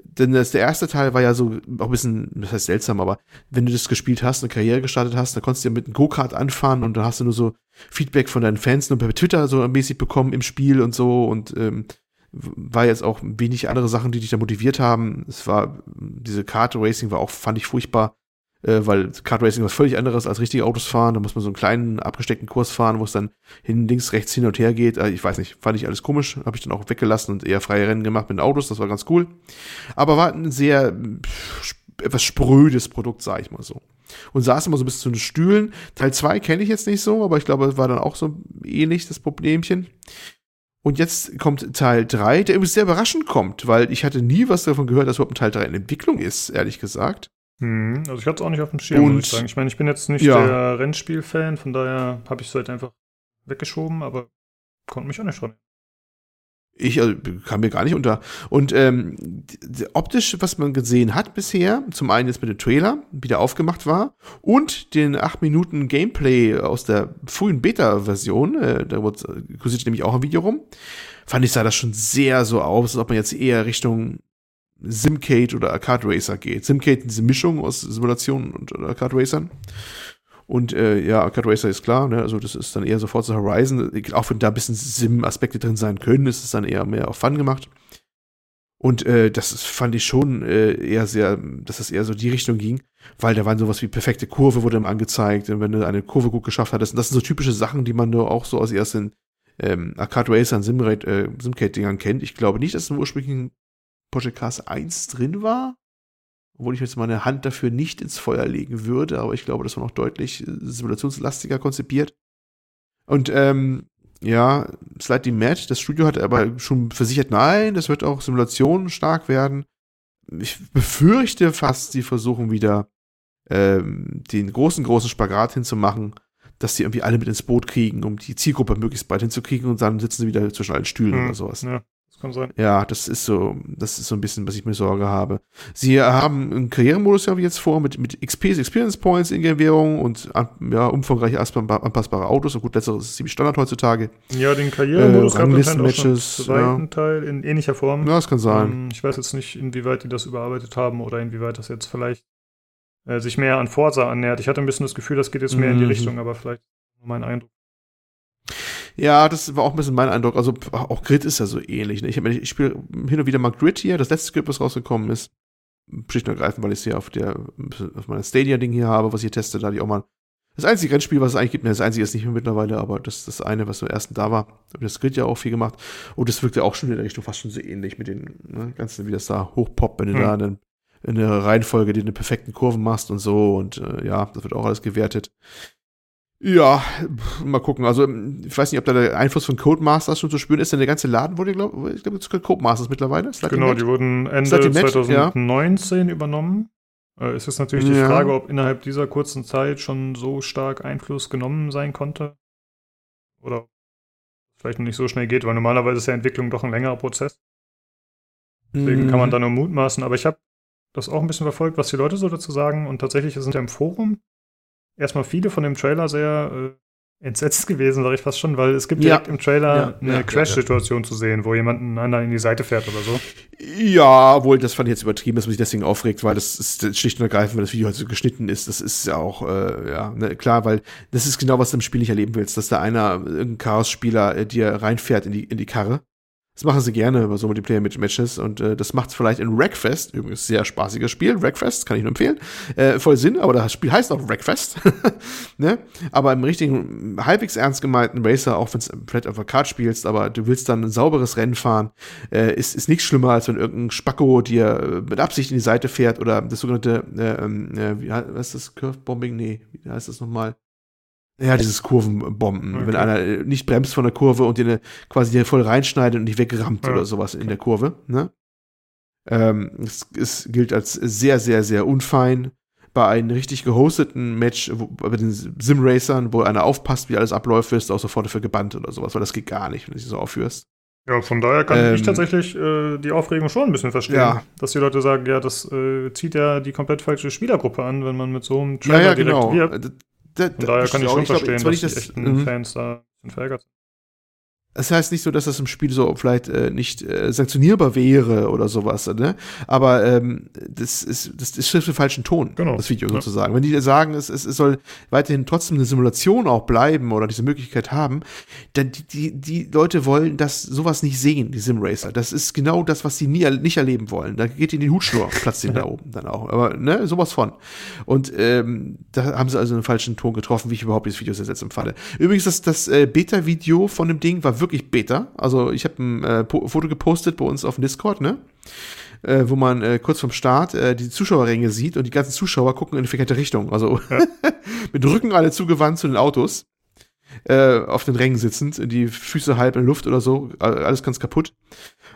denn das, der erste Teil war ja so auch ein bisschen, das heißt seltsam, aber wenn du das gespielt hast, eine Karriere gestartet hast, dann konntest du ja mit einem Go-Kart anfahren und dann hast du nur so Feedback von deinen Fans nur per Twitter so mäßig bekommen im Spiel und so und ähm, war jetzt auch wenig andere Sachen, die dich da motiviert haben. Es war, diese Kart Racing war auch, fand ich furchtbar äh, weil Kart Racing was völlig anderes als richtige Autos fahren. Da muss man so einen kleinen abgesteckten Kurs fahren, wo es dann hin, links, rechts, hin und her geht. Äh, ich weiß nicht, fand ich alles komisch. Habe ich dann auch weggelassen und eher freie Rennen gemacht mit den Autos. Das war ganz cool. Aber war ein sehr etwas sprödes Produkt, sag ich mal so. Und saß immer so bisschen zu den Stühlen. Teil 2 kenne ich jetzt nicht so, aber ich glaube, es war dann auch so ähnlich das Problemchen. Und jetzt kommt Teil 3, der irgendwie sehr überraschend kommt, weil ich hatte nie was davon gehört, dass überhaupt ein Teil 3 in Entwicklung ist, ehrlich gesagt. Hm, also ich hatte es auch nicht auf dem Schirm, und, muss ich sagen. Ich meine, ich bin jetzt nicht ja. der Rennspiel-Fan, von daher habe ich es halt einfach weggeschoben, aber konnte mich auch nicht dran. Ich also, kam mir gar nicht unter. Und ähm, optisch, was man gesehen hat bisher, zum einen jetzt mit dem Trailer, wie der aufgemacht war, und den 8 Minuten Gameplay aus der frühen Beta-Version, äh, da kursiert nämlich auch ein Video rum, fand ich, sah das schon sehr so aus, als ob man jetzt eher Richtung Simcade oder Arcade Racer geht. Simcade diese Mischung aus Simulationen und Arcade Racern. Und äh, ja, Arcade Racer ist klar, ne? also das ist dann eher sofort zu Horizon. Auch wenn da ein bisschen Sim-Aspekte drin sein können, ist es dann eher mehr auf Fun gemacht. Und äh, das ist, fand ich schon äh, eher sehr, dass es eher so die Richtung ging, weil da waren sowas wie perfekte Kurve wurde ihm angezeigt, und wenn du eine Kurve gut geschafft hattest. Und das sind so typische Sachen, die man nur auch so aus ersten ähm, Arcade Racer und äh, Simcade-Dingern kennt. Ich glaube nicht, dass es im ursprünglichen Project Cars 1 drin war. Obwohl ich jetzt meine Hand dafür nicht ins Feuer legen würde, aber ich glaube, das war noch deutlich äh, simulationslastiger konzipiert. Und ähm, ja, Slightly Mad, das Studio hat aber schon versichert, nein, das wird auch Simulation stark werden. Ich befürchte fast, sie versuchen wieder ähm, den großen, großen Spagat hinzumachen, dass sie irgendwie alle mit ins Boot kriegen, um die Zielgruppe möglichst bald hinzukriegen und dann sitzen sie wieder zwischen allen Stühlen hm, oder sowas. Ja kann sein. Ja, das ist so, das ist so ein bisschen, was ich mir Sorge habe. Sie haben einen Karrieremodus ja jetzt vor mit, mit XPs, Experience Points in Währung und ja, umfangreiche anpassbare Autos. Und gut, letzteres ist ziemlich Standard heutzutage. Ja, den Karrieremodus äh, gab es schon zweiten ja. Teil in ähnlicher Form. Ja, das kann sein. Ähm, ich weiß jetzt nicht, inwieweit die das überarbeitet haben oder inwieweit das jetzt vielleicht äh, sich mehr an Forza annähert. Ich hatte ein bisschen das Gefühl, das geht jetzt mehr mhm. in die mhm. Richtung, aber vielleicht mein Eindruck. Ja, das war auch ein bisschen mein Eindruck. Also auch Grid ist ja so ähnlich. Ne? Ich, ich spiele hin und wieder mal Grid hier, das letzte Grid, was rausgekommen ist. Schlicht und ergreifend, weil ich es hier auf der auf meiner Stadia-Ding hier habe, was ich teste, da hatte ich auch mal das einzige Rennspiel, was es eigentlich gibt, ne, das einzige ist nicht mehr mittlerweile, aber das das eine, was zum ersten da war. Das Grid ja auch viel gemacht. Und das wirkt ja auch schon in der Richtung fast schon so ähnlich mit den ne, ganzen, wie das da hochpoppt, wenn du hm. da in, in der Reihenfolge dir eine perfekten Kurven machst und so. Und äh, ja, das wird auch alles gewertet. Ja, mal gucken. Also, ich weiß nicht, ob da der Einfluss von Codemasters schon zu spüren ist, denn der ganze Laden wurde, glaub, ich glaube, zu Codemasters mittlerweile. Genau, die wurden Ende 2019 ja. übernommen. Äh, es ist natürlich die ja. Frage, ob innerhalb dieser kurzen Zeit schon so stark Einfluss genommen sein konnte. Oder vielleicht noch nicht so schnell geht, weil normalerweise ist ja Entwicklung doch ein längerer Prozess. Deswegen mhm. kann man mhm. da nur mutmaßen. Aber ich habe das auch ein bisschen verfolgt, was die Leute so dazu sagen. Und tatsächlich sind ja im Forum erstmal viele von dem Trailer sehr äh, entsetzt gewesen, sage ich fast schon, weil es gibt direkt im Trailer ja, eine ja, Crash-Situation zu sehen, wo jemand einen anderen in die Seite fährt oder so. Ja, wohl, das fand ich jetzt übertrieben, dass man sich deswegen aufregt, weil das ist schlicht und ergreifend, weil das Video halt so geschnitten ist. Das ist ja auch, äh, ja, ne, klar, weil das ist genau, was du im Spiel nicht erleben willst, dass da einer, irgendein Chaos-Spieler äh, dir reinfährt in die, in die Karre das machen sie gerne bei so Multiplayer-Matches und äh, das macht vielleicht in Wreckfest, übrigens sehr spaßiges Spiel, Wreckfest, kann ich nur empfehlen, äh, voll Sinn, aber das Spiel heißt auch Wreckfest, ne? aber im richtigen, halbwegs ernst gemeinten Racer, auch wenn es vielleicht auf der Kart spielst, aber du willst dann ein sauberes Rennen fahren, äh, ist, ist nichts schlimmer, als wenn irgendein Spacko dir äh, mit Absicht in die Seite fährt oder das sogenannte, äh, ähm, äh, wie heißt das, Curve-Bombing? Nee, wie heißt das nochmal? Ja, dieses Kurvenbomben. Okay. Wenn einer äh, nicht bremst von der Kurve und dir quasi dir voll reinschneidet und dich wegrammt ja. oder sowas in der Kurve, ne? Ähm, es, es gilt als sehr, sehr, sehr unfein. bei einem richtig gehosteten Match, wo, bei den Sim-Racern, wo einer aufpasst, wie alles abläuft, wirst du auch sofort dafür gebannt oder sowas, weil das geht gar nicht, wenn du dich so aufführst. Ja, von daher kann ähm, ich tatsächlich äh, die Aufregung schon ein bisschen verstehen. Ja. Dass die Leute sagen, ja, das äh, zieht ja die komplett falsche Spielergruppe an, wenn man mit so einem Trailer ja, ja, direkt genau. wirbt. Von daher kann ich schon ich verstehen, glaub, dass die echten mhm. Fans da ein bisschen verärgert sind. Es heißt nicht so, dass das im Spiel so vielleicht äh, nicht äh, sanktionierbar wäre oder sowas, ne? Aber ähm, das ist das, das trifft den falschen Ton, genau. das Video ja. sozusagen. Wenn die sagen, es, es, es soll weiterhin trotzdem eine Simulation auch bleiben oder diese Möglichkeit haben, dann die, die, die Leute wollen das sowas nicht sehen, die Simracer. Das ist genau das, was sie nie nicht erleben wollen. Da geht ihnen die Hutschnur, platzt ihnen da oben dann auch. Aber ne, sowas von. Und ähm, da haben sie also einen falschen Ton getroffen, wie ich überhaupt dieses Video jetzt empfande. Übrigens, das, das äh, Beta-Video von dem Ding war wirklich Beta. Also ich habe ein äh, Foto gepostet bei uns auf dem Discord, ne? Äh, wo man äh, kurz vom Start äh, die Zuschauerränge sieht und die ganzen Zuschauer gucken in die verkehrte Richtung. Also ja. mit Rücken alle zugewandt zu den Autos. Äh, auf den Rängen sitzend, die Füße halb in Luft oder so, alles ganz kaputt.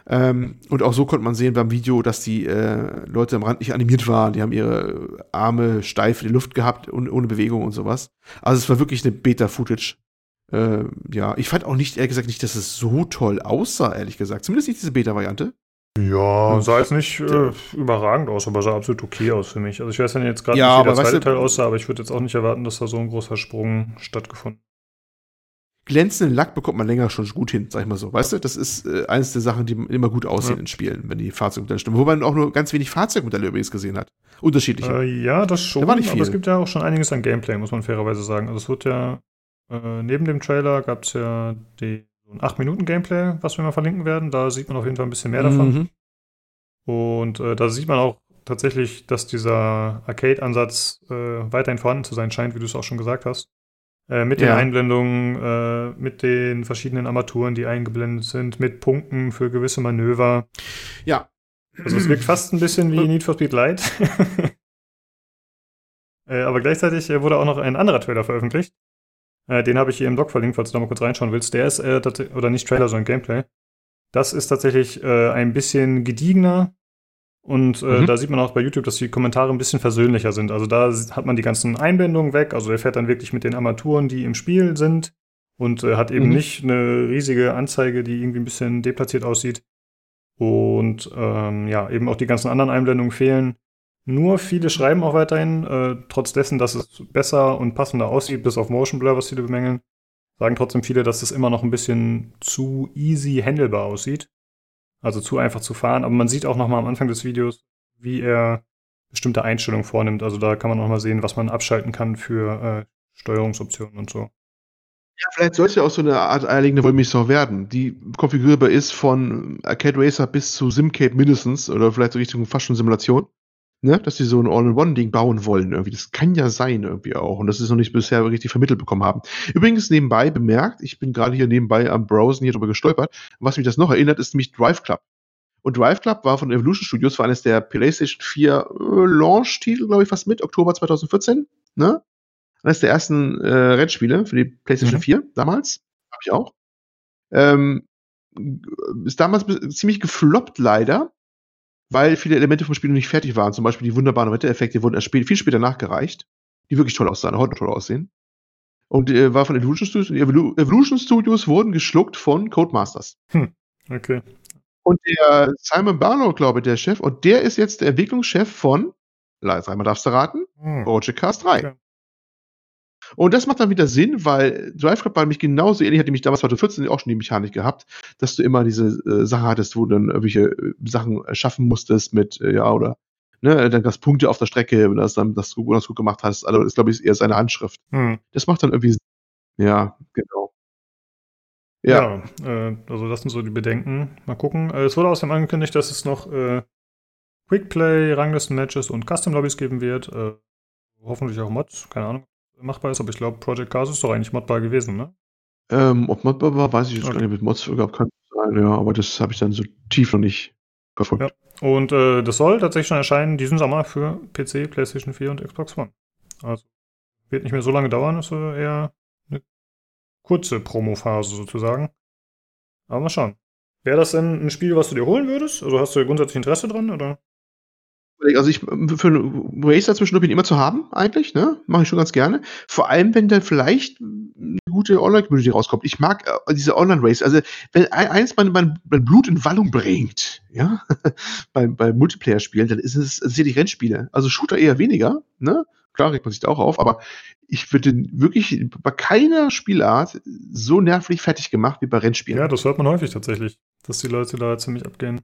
Ähm, und auch so konnte man sehen beim Video, dass die äh, Leute am Rand nicht animiert waren. Die haben ihre Arme steif in die Luft gehabt, ohne, ohne Bewegung und sowas. Also es war wirklich eine Beta-Footage. Äh, ja, ich fand auch nicht, ehrlich gesagt, nicht, dass es so toll aussah, ehrlich gesagt. Zumindest nicht diese Beta-Variante. Ja, sah jetzt nicht äh, überragend aus, aber sah absolut okay aus für mich. Also ich weiß ja jetzt gerade ja, nicht, wie der zweite Teil aussah, aber ich würde jetzt auch nicht erwarten, dass da so ein großer Sprung stattgefunden glänzenden Lack bekommt man länger schon gut hin, sag ich mal so. Weißt du, das ist äh, eines der Sachen, die immer gut aussehen ja. in Spielen, wenn die Fahrzeugmodelle stimmen. Wobei man auch nur ganz wenig Fahrzeugmodelle übrigens gesehen hat. Unterschiedliche. Äh, ja, das schon. Da war nicht viel. Aber es gibt ja auch schon einiges an Gameplay, muss man fairerweise sagen. Also es wird ja äh, neben dem Trailer gab es ja die, so ein 8-Minuten-Gameplay, was wir mal verlinken werden. Da sieht man auf jeden Fall ein bisschen mehr davon. Mhm. Und äh, da sieht man auch tatsächlich, dass dieser Arcade-Ansatz äh, weiterhin vorhanden zu sein scheint, wie du es auch schon gesagt hast. Äh, mit den ja. Einblendungen, äh, mit den verschiedenen Armaturen, die eingeblendet sind, mit Punkten für gewisse Manöver. Ja. Also es wirkt fast ein bisschen wie Need for Speed Light. aber gleichzeitig wurde auch noch ein anderer Trailer veröffentlicht. Äh, den habe ich hier im Blog verlinkt, falls du da mal kurz reinschauen willst. Der ist, äh, oder nicht Trailer, sondern Gameplay. Das ist tatsächlich äh, ein bisschen gediegener. Und äh, mhm. da sieht man auch bei YouTube, dass die Kommentare ein bisschen versöhnlicher sind. Also da hat man die ganzen Einblendungen weg. Also er fährt dann wirklich mit den Armaturen, die im Spiel sind. Und äh, hat eben mhm. nicht eine riesige Anzeige, die irgendwie ein bisschen deplatziert aussieht. Und ähm, ja, eben auch die ganzen anderen Einblendungen fehlen. Nur viele schreiben auch weiterhin, äh, trotz dessen, dass es besser und passender aussieht, bis auf Motion Blur, was viele bemängeln, sagen trotzdem viele, dass es immer noch ein bisschen zu easy handelbar aussieht. Also zu einfach zu fahren. Aber man sieht auch noch mal am Anfang des Videos, wie er bestimmte Einstellungen vornimmt. Also da kann man noch mal sehen, was man abschalten kann für äh, Steuerungsoptionen und so. Ja, vielleicht soll es ja auch so eine Art eierlegende Wollmilchsau werden, die konfigurierbar ist von Arcade Racer bis zu Simcade mindestens oder vielleicht so Richtung fast schon Simulation ne, dass sie so ein All-in-One-Ding bauen wollen irgendwie. Das kann ja sein irgendwie auch. Und das ist noch nicht bisher richtig vermittelt bekommen haben. Übrigens nebenbei bemerkt, ich bin gerade hier nebenbei am Browsen hier drüber gestolpert. Was mich das noch erinnert, ist nämlich Drive Club. Und Drive Club war von Evolution Studios, war eines der PlayStation 4 äh, Launch-Titel, glaube ich, fast mit, Oktober 2014, ne? Eines der ersten äh, Rennspiele für die PlayStation mhm. 4 damals. Habe ich auch. Ähm, ist damals ziemlich gefloppt leider weil viele Elemente vom Spiel noch nicht fertig waren. Zum Beispiel die wunderbaren Wettereffekte wurden erst viel später nachgereicht, die wirklich toll aussahen, heute toll aussehen. Und äh, war von Evolution Studios. Die Evolu Evolution Studios wurden geschluckt von Codemasters. Hm, okay. Und der Simon Barlow, glaube ich, der Chef, und der ist jetzt der Entwicklungschef von, einmal darfst du raten, hm. Project Cast 3. Okay. Und das macht dann wieder Sinn, weil Drive Club war nämlich genauso ähnlich, hatte nämlich damals 2014 auch schon die Mechanik gehabt, dass du immer diese äh, Sache hattest, wo du dann irgendwelche äh, Sachen schaffen musstest mit, äh, ja, oder ne, dann gab's Punkte auf der Strecke, wenn du das dann das gut, das gut gemacht hast. Also ist, glaube ich, eher seine Handschrift. Hm. Das macht dann irgendwie Sinn. Ja, genau. Ja, ja äh, also das sind so die Bedenken. Mal gucken. Äh, es wurde außerdem angekündigt, dass es noch äh, Quickplay, Ranglisten-Matches und Custom-Lobbys geben wird. Hoffentlich auch Mods, keine Ahnung machbar ist, aber ich glaube, Project Cars ist doch eigentlich modbar gewesen, ne? Ähm, ob modbar war, weiß ich jetzt okay. gar nicht. Mit Mods gab kann sein, ja, aber das habe ich dann so tief noch nicht verfolgt. Ja. Und äh, das soll tatsächlich schon erscheinen diesen Sommer für PC, PlayStation 4 und Xbox One. Also wird nicht mehr so lange dauern, ist eher eine kurze Promo-Phase sozusagen. Aber mal schauen. Wäre das denn ein Spiel, was du dir holen würdest? Also hast du grundsätzlich Interesse dran, oder? Also ich für einen Racer zwischendurch bin ich immer zu haben, eigentlich, ne? Mache ich schon ganz gerne. Vor allem, wenn da vielleicht eine gute Online-Community rauskommt. Ich mag äh, diese Online-Race. Also, wenn eins mein, mein, mein Blut in Wallung bringt, ja, beim, beim Multiplayer-Spielen, dann ist es sicherlich Rennspiele. Also Shooter eher weniger, ne? Klar regt man sich da auch auf, aber ich würde wirklich bei keiner Spielart so nervlich fertig gemacht wie bei Rennspielen. Ja, das hört man häufig tatsächlich, dass die Leute da ziemlich abgehen.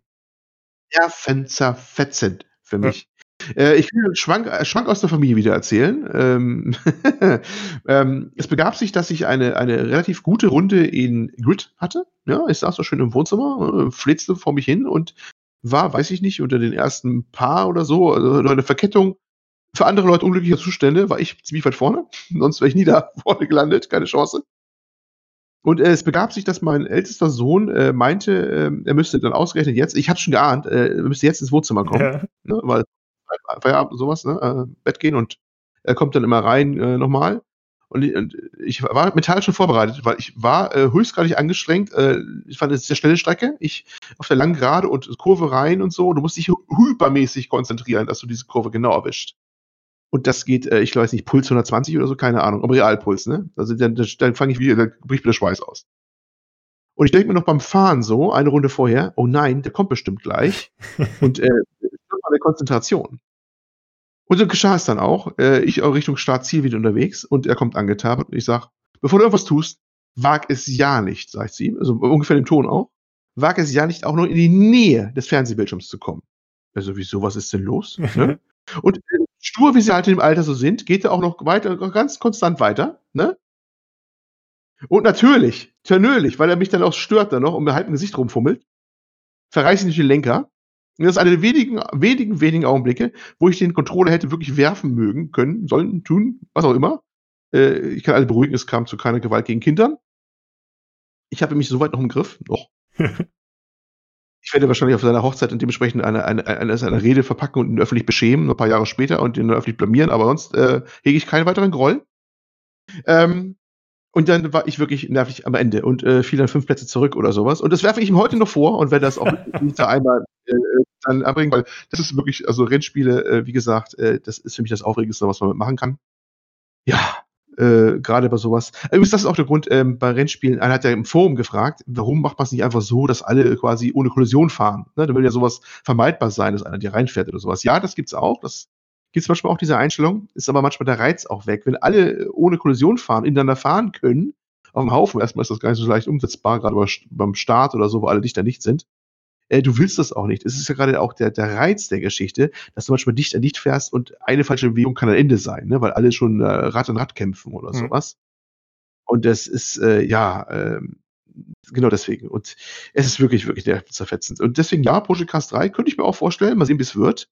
Nervenzerfetzend für mich. Ja. Äh, ich will einen Schwank, äh, Schwank aus der Familie wieder erzählen. Ähm, ähm, es begab sich, dass ich eine, eine relativ gute Runde in Grid hatte. Ja, ich saß so schön im Wohnzimmer, äh, flitzte vor mich hin und war, weiß ich nicht, unter den ersten Paar oder so, also eine Verkettung für andere Leute unglücklicher Zustände, war ich ziemlich weit vorne. Sonst wäre ich nie da vorne gelandet, keine Chance. Und äh, es begab sich, dass mein ältester Sohn äh, meinte, äh, er müsste dann ausgerechnet jetzt, ich hatte schon geahnt, äh, er müsste jetzt ins Wohnzimmer kommen, ja. ne, weil Feierabend und sowas, ne, äh, Bett gehen und er kommt dann immer rein äh, nochmal. Und ich, und ich war mental schon vorbereitet, weil ich war äh, höchstgradig angestrengt. Äh, ich fand es sehr schnelle Strecke. Ich auf der langen Gerade und Kurve rein und so. Du musst dich hypermäßig konzentrieren, dass du diese Kurve genau erwischt. Und das geht, äh, ich weiß nicht, Puls 120 oder so, keine Ahnung, aber Realpuls, ne? Also dann, dann fange ich wieder, dann bricht mir der Schweiß aus. Und ich denke mir noch beim Fahren so, eine Runde vorher, oh nein, der kommt bestimmt gleich. und äh, meine Konzentration. Und so geschah es dann auch. Äh, ich auch Richtung Startziel wieder unterwegs und er kommt angetabert und ich sag, bevor du irgendwas tust, wag es ja nicht, sagt sie, also ungefähr den Ton auch, wag es ja nicht auch noch in die Nähe des Fernsehbildschirms zu kommen. Also wieso, was ist denn los? ne? Und äh, stur, wie sie halt im Alter so sind, geht er auch noch weiter, ganz konstant weiter, ne? Und natürlich, natürlich, weil er mich dann auch stört dann noch und mir halb im Gesicht rumfummelt, verreiße ich nicht den Lenker. Und das ist eine der wenigen, wenigen, wenigen Augenblicke, wo ich den Controller hätte wirklich werfen mögen, können, sollen, tun, was auch immer. Äh, ich kann alle beruhigen, es kam zu keiner Gewalt gegen Kindern. Ich habe mich soweit noch im Griff, noch. ich werde wahrscheinlich auf seiner Hochzeit und dementsprechend eine, eine, eine, eine Rede verpacken und ihn öffentlich beschämen, ein paar Jahre später und ihn öffentlich blamieren, aber sonst äh, hege ich keinen weiteren Groll. Ähm, und dann war ich wirklich nervig am Ende und äh, fiel dann fünf Plätze zurück oder sowas. Und das werfe ich ihm heute noch vor und werde das auch hinter einmal äh, dann abbringen, weil das ist wirklich, also Rennspiele, äh, wie gesagt, äh, das ist für mich das Aufregendste, was man machen kann. Ja, äh, gerade bei sowas. Übrigens, das ist auch der Grund ähm, bei Rennspielen. Einer hat ja im Forum gefragt, warum macht man es nicht einfach so, dass alle quasi ohne Kollision fahren? Ne? Da will ja sowas vermeidbar sein, dass einer dir reinfährt oder sowas. Ja, das gibt's auch. Das gibt's manchmal auch diese Einstellung. Ist aber manchmal der Reiz auch weg. Wenn alle ohne Kollision fahren, ineinander fahren können, auf dem Haufen, erstmal ist das gar nicht so leicht umsetzbar, gerade beim Start oder so, wo alle dichter nicht sind äh, du willst das auch nicht. Es ist ja gerade auch der, der Reiz der Geschichte, dass du manchmal dicht an dicht fährst und eine falsche Bewegung kann ein Ende sein, ne? weil alle schon äh, Rad an Rad kämpfen oder mhm. sowas. Und das ist, äh, ja, äh, genau deswegen. Und es ist wirklich, wirklich sehr zerfetzend. Und deswegen, ja, Project Cast 3 könnte ich mir auch vorstellen, mal sehen, wie es wird.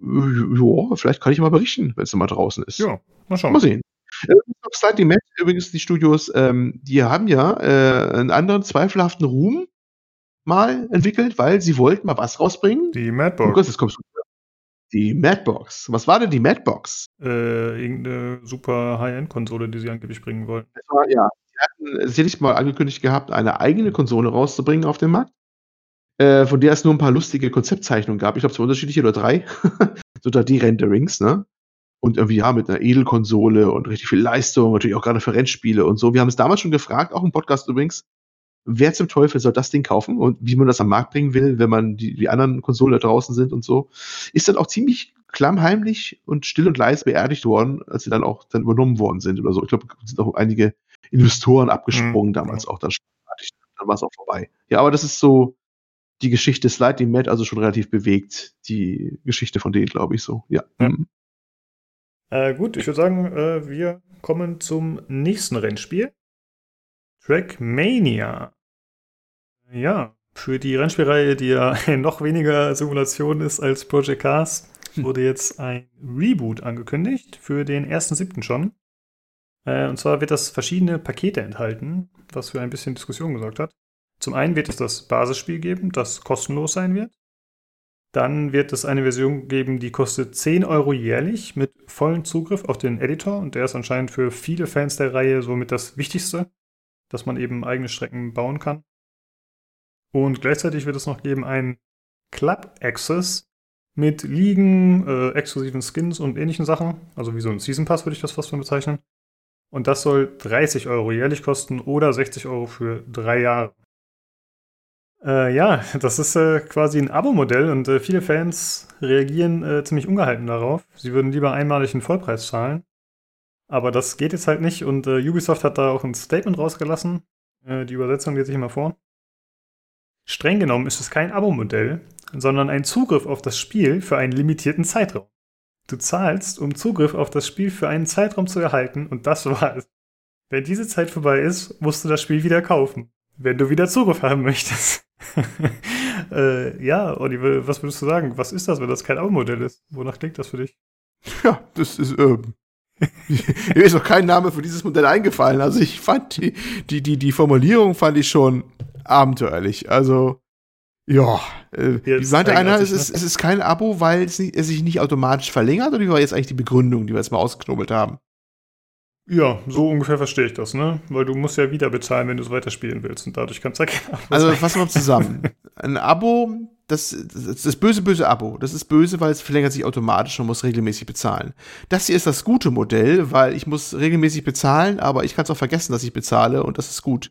Ja, vielleicht kann ich mal berichten, wenn es mal draußen ist. Ja, mal schauen. Mal sehen. Äh, Slightly Mad, übrigens die Studios, ähm, die haben ja äh, einen anderen zweifelhaften Ruhm mal entwickelt, weil sie wollten mal was rausbringen. Die Madbox. Oh Gott, jetzt kommst du. Die Madbox. Was war denn die Madbox? Äh, irgendeine super High-End-Konsole, die sie angeblich bringen wollten. War, ja. Sie hatten sicherlich mal angekündigt gehabt, eine eigene Konsole rauszubringen auf dem Markt. Äh, von der es nur ein paar lustige Konzeptzeichnungen gab. Ich glaube, zwei unterschiedliche oder drei. so da die Renderings, ne? Und irgendwie, ja, mit einer Edelkonsole und richtig viel Leistung, natürlich auch gerade für Rennspiele und so. Wir haben es damals schon gefragt, auch im Podcast übrigens, wer zum Teufel soll das Ding kaufen und wie man das am Markt bringen will, wenn man die, die anderen Konsolen da draußen sind und so, ist dann auch ziemlich klammheimlich und still und leise beerdigt worden, als sie dann auch dann übernommen worden sind oder so. Ich glaube, sind auch einige Investoren abgesprungen mhm. damals auch dann dann war es auch vorbei. Ja, aber das ist so die Geschichte Slide Mad also schon relativ bewegt, die Geschichte von denen, glaube ich so. Ja. ja. Mhm. Äh, gut, ich würde sagen, äh, wir kommen zum nächsten Rennspiel. Trackmania. Ja, für die Rennspielreihe, die ja noch weniger Simulation ist als Project Cars, hm. wurde jetzt ein Reboot angekündigt, für den 1.7. schon. Äh, und zwar wird das verschiedene Pakete enthalten, was für ein bisschen Diskussion gesorgt hat. Zum einen wird es das Basisspiel geben, das kostenlos sein wird. Dann wird es eine Version geben, die kostet 10 Euro jährlich mit vollem Zugriff auf den Editor und der ist anscheinend für viele Fans der Reihe somit das Wichtigste, dass man eben eigene Strecken bauen kann. Und gleichzeitig wird es noch geben ein Club Access mit Ligen, äh, exklusiven Skins und ähnlichen Sachen. Also wie so ein Season Pass würde ich das fast mal bezeichnen. Und das soll 30 Euro jährlich kosten oder 60 Euro für drei Jahre. Äh, ja, das ist äh, quasi ein Abo-Modell und äh, viele Fans reagieren äh, ziemlich ungehalten darauf. Sie würden lieber einmalig einen Vollpreis zahlen. Aber das geht jetzt halt nicht und äh, Ubisoft hat da auch ein Statement rausgelassen. Äh, die Übersetzung lese ich mal vor. Streng genommen ist es kein Abo-Modell, sondern ein Zugriff auf das Spiel für einen limitierten Zeitraum. Du zahlst, um Zugriff auf das Spiel für einen Zeitraum zu erhalten und das war's. Wenn diese Zeit vorbei ist, musst du das Spiel wieder kaufen, wenn du wieder Zugriff haben möchtest. äh, ja, Oliver, was würdest du sagen? Was ist das, wenn das kein Abo-Modell ist? Wonach klingt das für dich? Ja, das ist, ähm, mir ist noch kein Name für dieses Modell eingefallen. Also ich fand die, die, die, die Formulierung fand ich schon abenteuerlich. Also, ja, äh, wie meinte einer, es ist, ne? es ist kein Abo, weil es, nicht, es sich nicht automatisch verlängert, oder wie war jetzt eigentlich die Begründung, die wir jetzt mal ausgeknobelt haben? Ja, so ungefähr verstehe ich das, ne? Weil du musst ja wieder bezahlen, wenn du es weiterspielen willst und dadurch kannst du ja kein Abo Also fassen wir mal zusammen. Ein Abo, das, das, das böse, böse Abo. Das ist böse, weil es verlängert sich automatisch und muss regelmäßig bezahlen. Das hier ist das gute Modell, weil ich muss regelmäßig bezahlen, aber ich kann es auch vergessen, dass ich bezahle und das ist gut.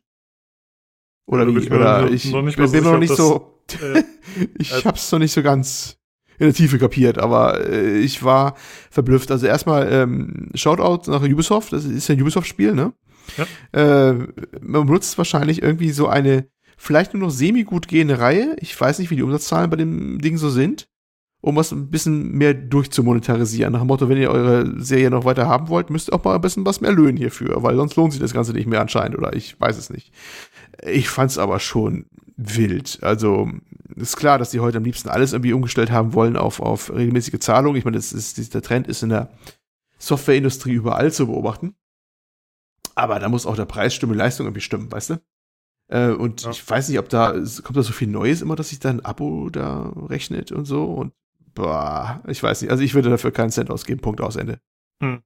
Oder, ja, wie, oder ich noch nicht, bin mir noch nicht so, äh, ich äh, hab's noch nicht so ganz in der Tiefe kapiert, aber äh, ich war verblüfft. Also erstmal ähm, Shoutout nach Ubisoft, das ist ja ein Ubisoft-Spiel, ne? Ja. Äh, man benutzt wahrscheinlich irgendwie so eine vielleicht nur noch semi-gut gehende Reihe. Ich weiß nicht, wie die Umsatzzahlen bei dem Ding so sind, um was ein bisschen mehr durchzumonetarisieren. Nach dem Motto, wenn ihr eure Serie noch weiter haben wollt, müsst ihr auch mal ein bisschen was mehr löhnen hierfür, weil sonst lohnt sich das Ganze nicht mehr anscheinend oder ich weiß es nicht. Ich fand's aber schon wild. Also ist klar, dass die heute am liebsten alles irgendwie umgestellt haben wollen auf, auf regelmäßige Zahlung. Ich meine, das ist, der Trend ist in der Softwareindustrie überall zu beobachten. Aber da muss auch der Preis stimmen, Leistung irgendwie stimmen, weißt du? Äh, und ja. ich weiß nicht, ob da, kommt da so viel Neues immer, dass sich da ein Abo da rechnet und so. Und boah, ich weiß nicht. Also ich würde dafür keinen Cent ausgeben, Punkt aus Ende. Hm.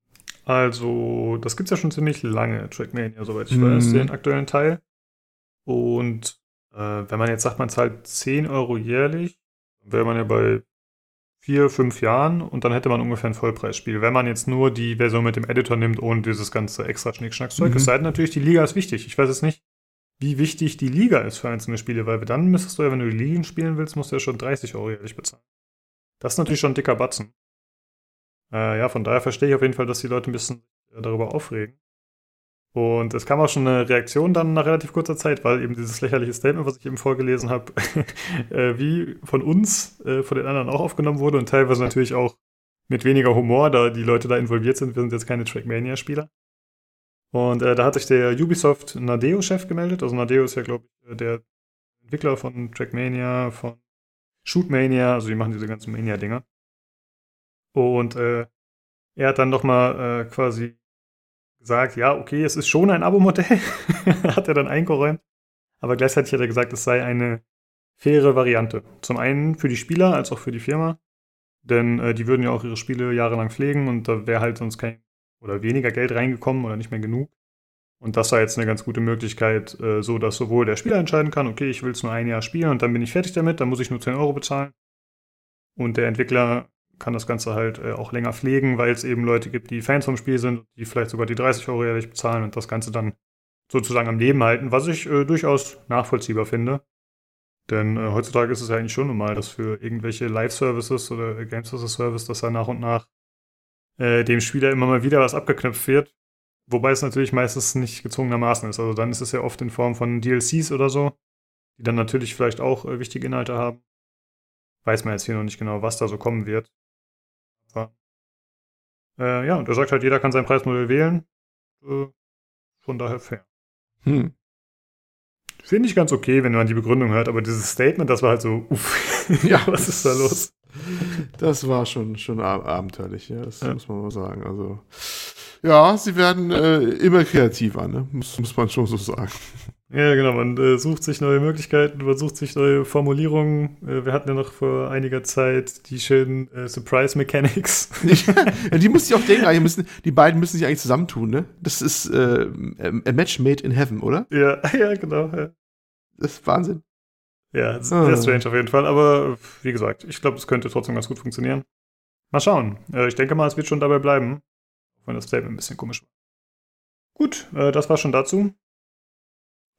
Also, das gibt's ja schon ziemlich lange, Trackmania, soweit ich hm. weiß, den aktuellen Teil. Und äh, wenn man jetzt sagt, man zahlt 10 Euro jährlich, wäre man ja bei vier, fünf Jahren und dann hätte man ungefähr ein Vollpreisspiel. Wenn man jetzt nur die Version mit dem Editor nimmt, ohne dieses ganze extra Schnickschnackzeug. Mhm. Es sei denn natürlich, die Liga ist wichtig. Ich weiß jetzt nicht, wie wichtig die Liga ist für einzelne Spiele, weil dann müsstest du ja, wenn du die Ligen spielen willst, musst du ja schon 30 Euro jährlich bezahlen. Das ist natürlich schon ein dicker Batzen. Äh, ja, von daher verstehe ich auf jeden Fall, dass die Leute ein bisschen darüber aufregen. Und es kam auch schon eine Reaktion dann nach relativ kurzer Zeit, weil eben dieses lächerliche Statement, was ich eben vorgelesen habe, äh, wie von uns, äh, von den anderen auch aufgenommen wurde und teilweise natürlich auch mit weniger Humor, da die Leute da involviert sind. Wir sind jetzt keine Trackmania-Spieler. Und äh, da hat sich der Ubisoft Nadeo-Chef gemeldet. Also Nadeo ist ja, glaube ich, der Entwickler von Trackmania, von Shootmania, also die machen diese ganzen Mania-Dinger. Und äh, er hat dann nochmal äh, quasi gesagt, ja, okay, es ist schon ein Abo-Modell, hat er dann eingeräumt. Aber gleichzeitig hat er gesagt, es sei eine faire Variante. Zum einen für die Spieler als auch für die Firma. Denn äh, die würden ja auch ihre Spiele jahrelang pflegen und da wäre halt sonst kein oder weniger Geld reingekommen oder nicht mehr genug. Und das war jetzt eine ganz gute Möglichkeit, äh, so dass sowohl der Spieler entscheiden kann, okay, ich will es nur ein Jahr spielen und dann bin ich fertig damit, dann muss ich nur 10 Euro bezahlen. Und der Entwickler kann das Ganze halt äh, auch länger pflegen, weil es eben Leute gibt, die Fans vom Spiel sind, die vielleicht sogar die 30 Euro jährlich bezahlen und das Ganze dann sozusagen am Leben halten, was ich äh, durchaus nachvollziehbar finde. Denn äh, heutzutage ist es ja eigentlich schon normal, dass für irgendwelche Live-Services oder Games as a Service, dass da nach und nach äh, dem Spieler immer mal wieder was abgeknöpft wird. Wobei es natürlich meistens nicht gezwungenermaßen ist. Also dann ist es ja oft in Form von DLCs oder so, die dann natürlich vielleicht auch äh, wichtige Inhalte haben. Weiß man jetzt hier noch nicht genau, was da so kommen wird. Äh, ja, und er sagt halt, jeder kann sein Preismodell wählen. Äh, von daher fair. Hm. Finde ich ganz okay, wenn man die Begründung hört, aber dieses Statement, das war halt so, uff, ja, was ist da los? Das war schon, schon abenteuerlich, ja, das ja. muss man mal sagen. Also, ja, sie werden äh, immer kreativer, ne? muss, muss man schon so sagen. Ja, genau, man äh, sucht sich neue Möglichkeiten, man sucht sich neue Formulierungen. Äh, wir hatten ja noch vor einiger Zeit die schönen äh, Surprise Mechanics. ja, die muss ich auch denken, die, müssen, die beiden müssen sich eigentlich zusammentun, ne? Das ist äh, a match made in heaven, oder? Ja, ja, genau. Ja. Das ist Wahnsinn. Ja, sehr ah. strange auf jeden Fall. Aber wie gesagt, ich glaube, es könnte trotzdem ganz gut funktionieren. Mal schauen. Äh, ich denke mal, es wird schon dabei bleiben. Auch wenn das Statement ein bisschen komisch war. Gut, äh, das war schon dazu.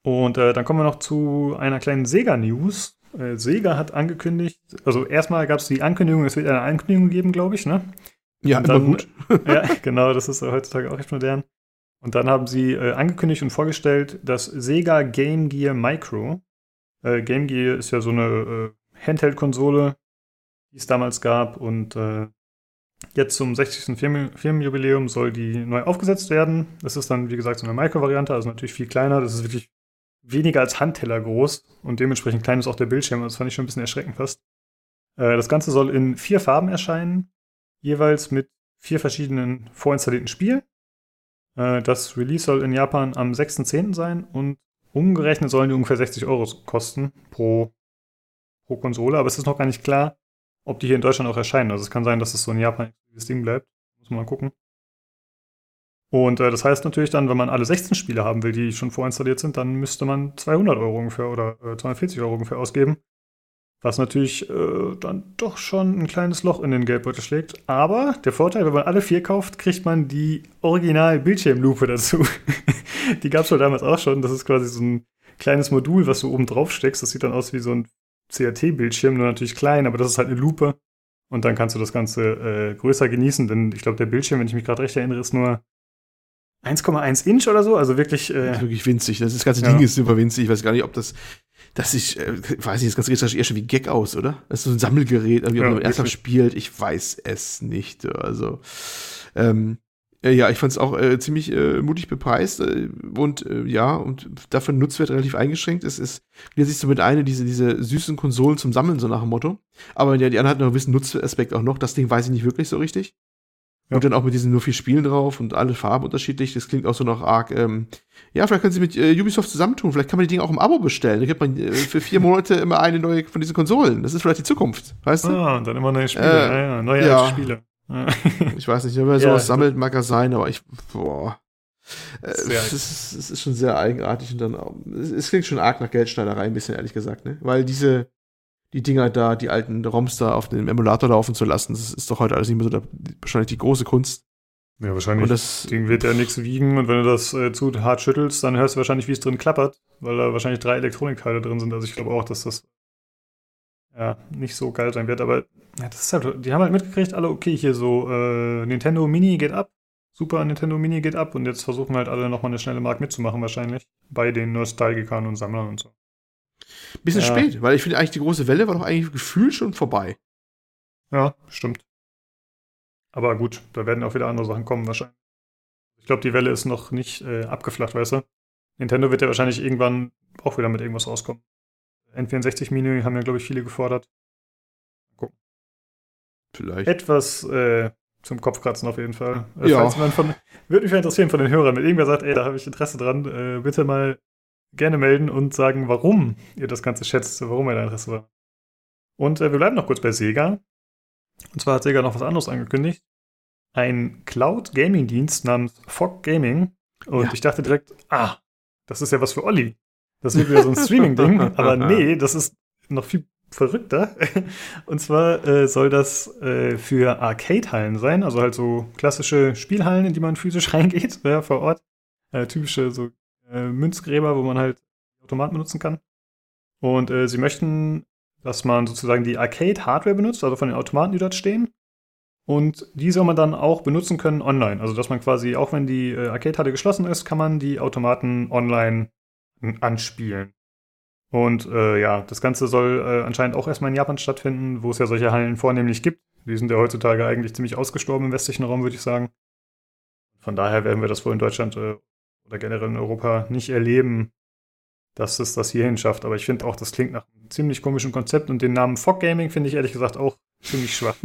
Und äh, dann kommen wir noch zu einer kleinen Sega-News. Äh, Sega hat angekündigt, also erstmal gab es die Ankündigung, es wird eine Ankündigung geben, glaube ich, ne? Ja, und dann, gut. ja, genau, das ist heutzutage auch echt modern. Und dann haben sie äh, angekündigt und vorgestellt das Sega Game Gear Micro. Äh, Game Gear ist ja so eine äh, Handheld-Konsole, die es damals gab. Und äh, jetzt zum 60. Firmen Firmenjubiläum soll die neu aufgesetzt werden. Das ist dann, wie gesagt, so eine Micro-Variante, also natürlich viel kleiner. Das ist wirklich weniger als Handteller groß und dementsprechend klein ist auch der Bildschirm. Das fand ich schon ein bisschen erschreckend fast. Äh, das Ganze soll in vier Farben erscheinen, jeweils mit vier verschiedenen vorinstallierten Spielen. Äh, das Release soll in Japan am 6.10. sein und umgerechnet sollen die ungefähr 60 Euro kosten pro, pro Konsole, aber es ist noch gar nicht klar, ob die hier in Deutschland auch erscheinen. Also es kann sein, dass es so in Japan das Ding bleibt. Muss man mal gucken. Und äh, das heißt natürlich dann, wenn man alle 16 Spiele haben will, die schon vorinstalliert sind, dann müsste man 200 Euro ungefähr oder äh, 240 Euro ungefähr ausgeben. Was natürlich äh, dann doch schon ein kleines Loch in den Geldbeutel schlägt. Aber der Vorteil, wenn man alle vier kauft, kriegt man die Original-Bildschirmlupe dazu. die gab es wohl damals auch schon. Das ist quasi so ein kleines Modul, was du oben drauf steckst. Das sieht dann aus wie so ein CRT-Bildschirm, nur natürlich klein, aber das ist halt eine Lupe. Und dann kannst du das Ganze äh, größer genießen, denn ich glaube, der Bildschirm, wenn ich mich gerade recht erinnere, ist nur 1,1 Inch oder so, also wirklich. Äh, wirklich winzig. Das, das ganze ja. Ding ist super winzig. Ich weiß gar nicht, ob das. Das ist, äh, weiß nicht, das ganze sieht eher schon wie Gag aus, oder? Das ist so ein Sammelgerät, irgendwie, ja, ob man ernsthaft spielt. Ich weiß es nicht. Also, ähm, äh, ja, ich fand es auch äh, ziemlich äh, mutig bepreist äh, und äh, ja, und dafür Nutzwert relativ eingeschränkt. Es ist, wie sich so mit eine diese, diese süßen Konsolen zum Sammeln, so nach dem Motto. Aber ja, die andere hat noch einen gewissen Nutzaspekt auch noch. Das Ding weiß ich nicht wirklich so richtig. Ja. Und dann auch mit diesen nur vier Spielen drauf und alle Farben unterschiedlich. Das klingt auch so noch arg. Ähm, ja, vielleicht können sie mit äh, Ubisoft zusammentun. Vielleicht kann man die Dinge auch im Abo bestellen. Da gibt man äh, für vier Monate immer eine neue von diesen Konsolen. Das ist vielleicht die Zukunft, weißt du? Ah, und dann immer neue Spiele. Äh, ja, ja, neue ja. Spiele. ich weiß nicht, wer sowas sammelt, mag er sein, aber ich, boah. Äh, es, ist, ist, schon sehr eigenartig und dann auch, es, es klingt schon arg nach Geldschneiderei, ein bisschen ehrlich gesagt, ne? Weil diese, die Dinger da, die alten ROMs da auf dem Emulator laufen zu lassen. Das ist doch heute alles nicht mehr so der, wahrscheinlich die große Kunst. Ja, wahrscheinlich. Und das Ding wird ja nichts wiegen und wenn du das äh, zu hart schüttelst, dann hörst du wahrscheinlich, wie es drin klappert, weil da wahrscheinlich drei Elektronikteile drin sind. Also ich glaube auch, dass das ja nicht so geil sein wird. Aber ja, das ist halt, die haben halt mitgekriegt, alle okay, hier so äh, Nintendo Mini geht ab, Super Nintendo Mini geht ab und jetzt versuchen halt alle nochmal eine schnelle Mark mitzumachen wahrscheinlich bei den Nostalgikern und Sammlern und so. Bisschen ja. spät, weil ich finde eigentlich, die große Welle war doch eigentlich gefühlt schon vorbei. Ja, stimmt. Aber gut, da werden auch wieder andere Sachen kommen wahrscheinlich. Ich glaube, die Welle ist noch nicht äh, abgeflacht, weißt du? Nintendo wird ja wahrscheinlich irgendwann auch wieder mit irgendwas rauskommen. N64-Mini haben ja, glaube ich, viele gefordert. Gucken. Vielleicht. Etwas äh, zum Kopfkratzen auf jeden Fall. Äh, ja. Von, würde mich interessieren von den Hörern, wenn irgendwer sagt, ey, da habe ich Interesse dran, äh, bitte mal gerne melden und sagen, warum ihr das Ganze schätzt, warum ihr da Interesse war. Und äh, wir bleiben noch kurz bei Sega. Und zwar hat Sega noch was anderes angekündigt. Ein Cloud-Gaming-Dienst namens Fog Gaming. Und ja. ich dachte direkt, ah, das ist ja was für Olli. Das wird wieder so ein Streaming-Ding. aber nee, das ist noch viel verrückter. Und zwar äh, soll das äh, für Arcade-Hallen sein, also halt so klassische Spielhallen, in die man physisch reingeht, ja, vor Ort. Äh, typische so äh, Münzgräber, wo man halt Automaten benutzen kann. Und äh, sie möchten, dass man sozusagen die Arcade-Hardware benutzt, also von den Automaten, die dort stehen. Und die soll man dann auch benutzen können online. Also dass man quasi, auch wenn die äh, Arcade-Halle geschlossen ist, kann man die Automaten online anspielen. Und äh, ja, das Ganze soll äh, anscheinend auch erstmal in Japan stattfinden, wo es ja solche Hallen vornehmlich gibt. Die sind ja heutzutage eigentlich ziemlich ausgestorben im westlichen Raum, würde ich sagen. Von daher werden wir das wohl in Deutschland äh, oder generell in Europa nicht erleben, dass es das hierhin schafft. Aber ich finde auch, das klingt nach einem ziemlich komischen Konzept und den Namen Fog Gaming finde ich ehrlich gesagt auch ziemlich schwach.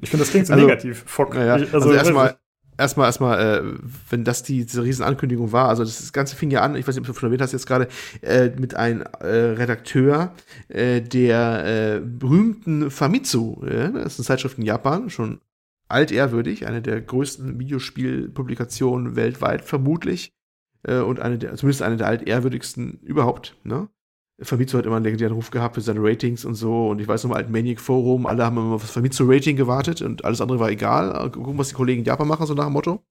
ich finde, das klingt so also, negativ. Fog. Ja, also, also erstmal, erstmal, erstmal, äh, wenn das die, diese Riesenankündigung war, also das, Ganze fing ja an, ich weiß nicht, ob du schon erwähnt hast jetzt gerade, äh, mit einem äh, Redakteur äh, der äh, berühmten Famitsu, das ist eine Zeitschrift in Japan, schon altehrwürdig, eine der größten Videospielpublikationen weltweit vermutlich äh, und eine der, zumindest eine der altehrwürdigsten überhaupt, ne? Famitsu hat immer einen legendären Ruf gehabt für seine Ratings und so. Und ich weiß noch mal, alten Maniac Forum, alle haben immer auf das Famitsu-Rating gewartet und alles andere war egal. Gucken, was die Kollegen in Japan machen, so nach dem Motto.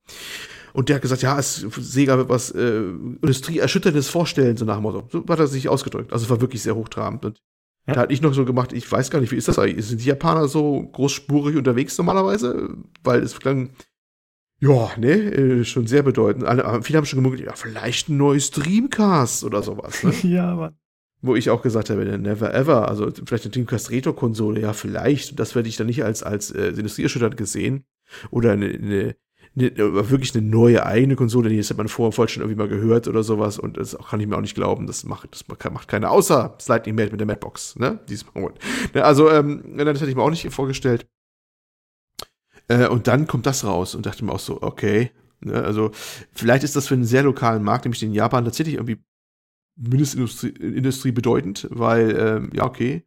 Und der hat gesagt, ja, es, Sega wird was äh, Industrieerschütterndes vorstellen, so nach dem Motto. So hat er sich ausgedrückt. Also es war wirklich sehr hochtrabend. Und ja. da hatte ich noch so gemacht, ich weiß gar nicht, wie ist das eigentlich? Sind die Japaner so großspurig unterwegs normalerweise? Weil es klang, ja, ne, äh, schon sehr bedeutend. Alle, viele haben schon gemunkelt, ja, vielleicht ein neues Dreamcast oder sowas. Ne? ja, aber wo ich auch gesagt habe, never ever, also vielleicht eine Dreamcast Retro-Konsole, ja, vielleicht. Das werde ich dann nicht als, als äh, industrieerschütternd gesehen. Oder eine, eine, eine, wirklich eine neue eigene Konsole, die das hat man vorher voll schon irgendwie mal gehört oder sowas. Und das kann ich mir auch nicht glauben. Das macht, das macht keiner, außer Lightning Made mit der Madbox, ne? Diesmal. Ne, also, ähm, das hätte ich mir auch nicht vorgestellt. Äh, und dann kommt das raus und dachte mir auch so, okay. Ne, also, vielleicht ist das für einen sehr lokalen Markt, nämlich den Japan, tatsächlich irgendwie Mindestindustrie Industrie bedeutend, weil, ähm, ja, okay.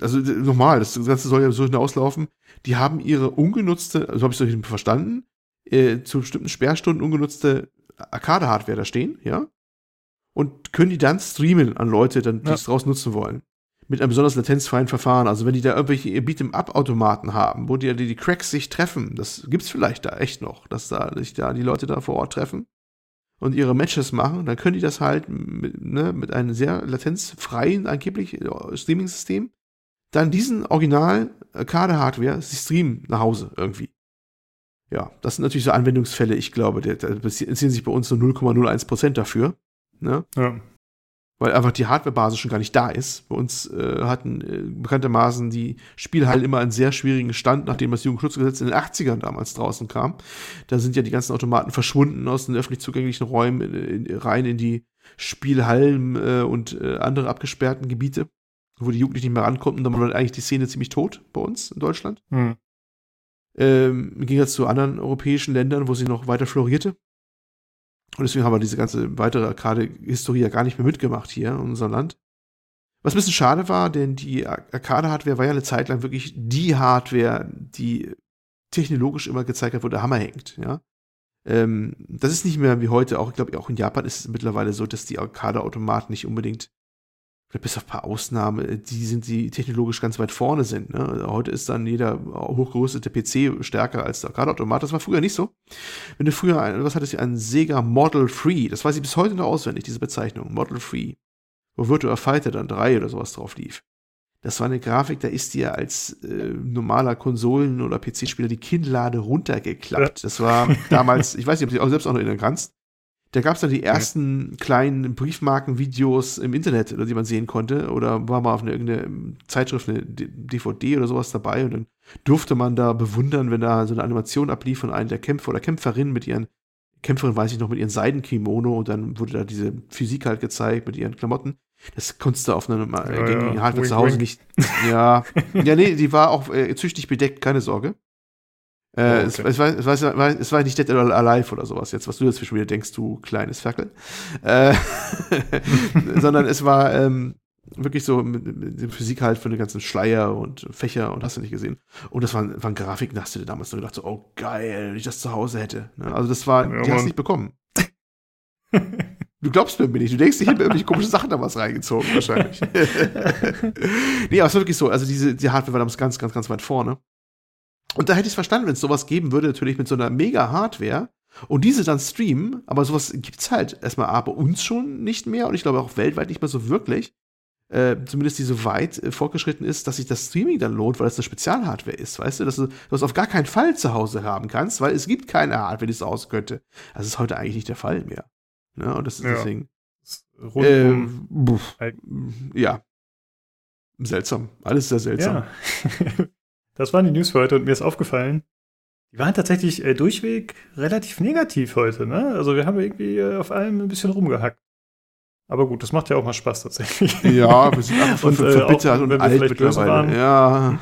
Also nochmal, das Ganze soll ja so hinauslaufen. Die haben ihre ungenutzte, so habe ich es verstanden, äh, zu bestimmten Sperrstunden ungenutzte Arcade-Hardware da stehen, ja. Und können die dann streamen an Leute, dann, die ja. es draus nutzen wollen. Mit einem besonders latenzfreien Verfahren. Also wenn die da irgendwelche Beat'em-up-Automaten haben, wo die, die Cracks sich treffen, das gibt's vielleicht da echt noch, dass da sich da die Leute da vor Ort treffen und ihre Matches machen, dann können die das halt mit, ne, mit einem sehr latenzfreien, angeblich äh, Streaming-System, dann diesen Original Arcade-Hardware sich streamen nach Hause irgendwie. Ja, das sind natürlich so Anwendungsfälle, ich glaube, da beziehen sich bei uns so 0,01% dafür. Ne? Ja weil einfach die Hardwarebasis schon gar nicht da ist. Bei uns äh, hatten äh, bekanntermaßen die Spielhallen immer einen sehr schwierigen Stand, nachdem das Jugendschutzgesetz in den 80ern damals draußen kam. Da sind ja die ganzen Automaten verschwunden aus den öffentlich zugänglichen Räumen in, in, rein in die Spielhallen äh, und äh, andere abgesperrten Gebiete, wo die Jugendlichen nicht mehr rankommen. Da war eigentlich die Szene ziemlich tot bei uns in Deutschland. Hm. Ähm, Im Gegensatz zu anderen europäischen Ländern, wo sie noch weiter florierte. Und deswegen haben wir diese ganze weitere Arcade-Historie ja gar nicht mehr mitgemacht hier in unserem Land. Was ein bisschen schade war, denn die Arcade-Hardware war ja eine Zeit lang wirklich die Hardware, die technologisch immer gezeigt hat, wo der Hammer hängt, ja. Ähm, das ist nicht mehr wie heute, auch, ich glaube, auch in Japan ist es mittlerweile so, dass die Arcade-Automaten nicht unbedingt bis auf ein paar Ausnahmen, die sind, die technologisch ganz weit vorne sind. Ne? Also heute ist dann jeder hochgerüstete PC stärker als der Arcade-Automat. Das war früher nicht so. Wenn du früher, ein, was hattest du, ein Sega Model 3, das weiß ich bis heute noch auswendig, diese Bezeichnung, Model 3, wo Virtua Fighter dann 3 oder sowas drauf lief. Das war eine Grafik, da ist dir als äh, normaler Konsolen- oder PC-Spieler die Kinnlade runtergeklappt. Das war damals, ich weiß nicht, ob du dich auch selbst auch noch erinnern kannst, da gab es dann die ersten ja. kleinen Briefmarkenvideos im Internet, die man sehen konnte. Oder war mal auf eine, irgendeine Zeitschrift, eine DVD oder sowas dabei. Und dann durfte man da bewundern, wenn da so eine Animation ablief von einem der Kämpfer oder Kämpferinnen mit ihren, Kämpferin weiß ich noch, mit ihren Seidenkimono. Und dann wurde da diese Physik halt gezeigt mit ihren Klamotten. Das konntest du auf einem äh, ja, gängigen ja. Hardware zu Hause nicht. Ja. ja, nee, die war auch äh, züchtig bedeckt, keine Sorge. Äh, oh, okay. es, es, war, es, war, es war nicht Dead or Alive oder sowas jetzt, was du jetzt wieder denkst, du kleines Ferkel. Äh, sondern es war ähm, wirklich so mit, mit dem Physik halt für den ganzen Schleier und Fächer und hast du nicht gesehen. Und das waren, waren Grafiken, da hast du dir damals so gedacht, so, oh geil, wenn ich das zu Hause hätte. Ne? Also das war, ja, die hast du nicht bekommen. Du glaubst mir nicht. Du denkst, ich mir irgendwelche komischen Sachen damals reingezogen, wahrscheinlich. nee, aber es war wirklich so. Also diese die Hardware war damals ganz, ganz, ganz weit vorne. Und da hätte ich es verstanden, wenn es sowas geben würde, natürlich mit so einer Mega-Hardware und diese dann streamen, aber sowas gibt es halt erstmal A bei uns schon nicht mehr und ich glaube auch weltweit nicht mehr so wirklich. Äh, zumindest die so weit äh, fortgeschritten ist, dass sich das Streaming dann lohnt, weil es eine Spezialhardware ist, weißt du, dass du das auf gar keinen Fall zu Hause haben kannst, weil es gibt keine Hardware, die es aus könnte. Das ist heute eigentlich nicht der Fall mehr. Ne? Und das ist ja. deswegen. Rundum. Äh, ja. Seltsam. Alles sehr seltsam. Ja. Das waren die News für heute und mir ist aufgefallen, die waren tatsächlich äh, durchweg relativ negativ heute, ne? Also wir haben irgendwie äh, auf allem ein bisschen rumgehackt. Aber gut, das macht ja auch mal Spaß tatsächlich. Ja, wir sind einfach und, äh, verbittert und alt mittlerweile. Waren. Ja.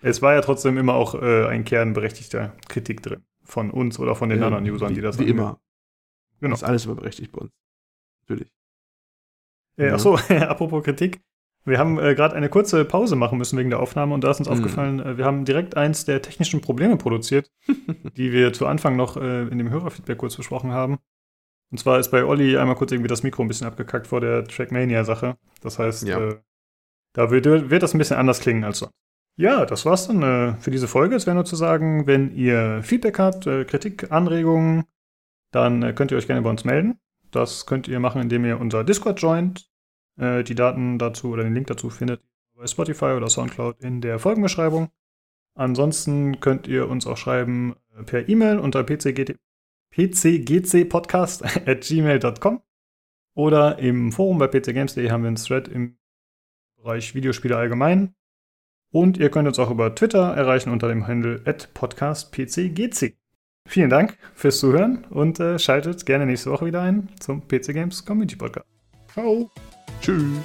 es war ja trotzdem immer auch äh, ein Kern berechtigter Kritik drin. Von uns oder von den ja, anderen Usern, wie, die das Wie immer. Genau. Das ist alles immer berechtigt bei uns. Natürlich. Äh, ja. Achso, apropos Kritik. Wir haben äh, gerade eine kurze Pause machen müssen wegen der Aufnahme und da ist uns mhm. aufgefallen, äh, wir haben direkt eins der technischen Probleme produziert, die wir zu Anfang noch äh, in dem Hörerfeedback kurz besprochen haben. Und zwar ist bei Olli einmal kurz irgendwie das Mikro ein bisschen abgekackt vor der Trackmania-Sache. Das heißt, ja. äh, da wird, wird das ein bisschen anders klingen als sonst. Ja, das war's dann äh, für diese Folge. Es wäre nur zu sagen, wenn ihr Feedback habt, äh, Kritik, Anregungen, dann könnt ihr euch gerne bei uns melden. Das könnt ihr machen, indem ihr unser Discord joint. Äh, die Daten dazu oder den Link dazu findet ihr bei Spotify oder Soundcloud in der Folgenbeschreibung. Ansonsten könnt ihr uns auch schreiben äh, per E-Mail unter pcgt gmail.com oder im Forum bei pcgames.de haben wir einen Thread im Bereich Videospiele allgemein. Und ihr könnt uns auch über Twitter erreichen unter dem Handle podcastpcgc. Vielen Dank fürs Zuhören und äh, schaltet gerne nächste Woche wieder ein zum PC Games Community Podcast. Ciao. Tschüss.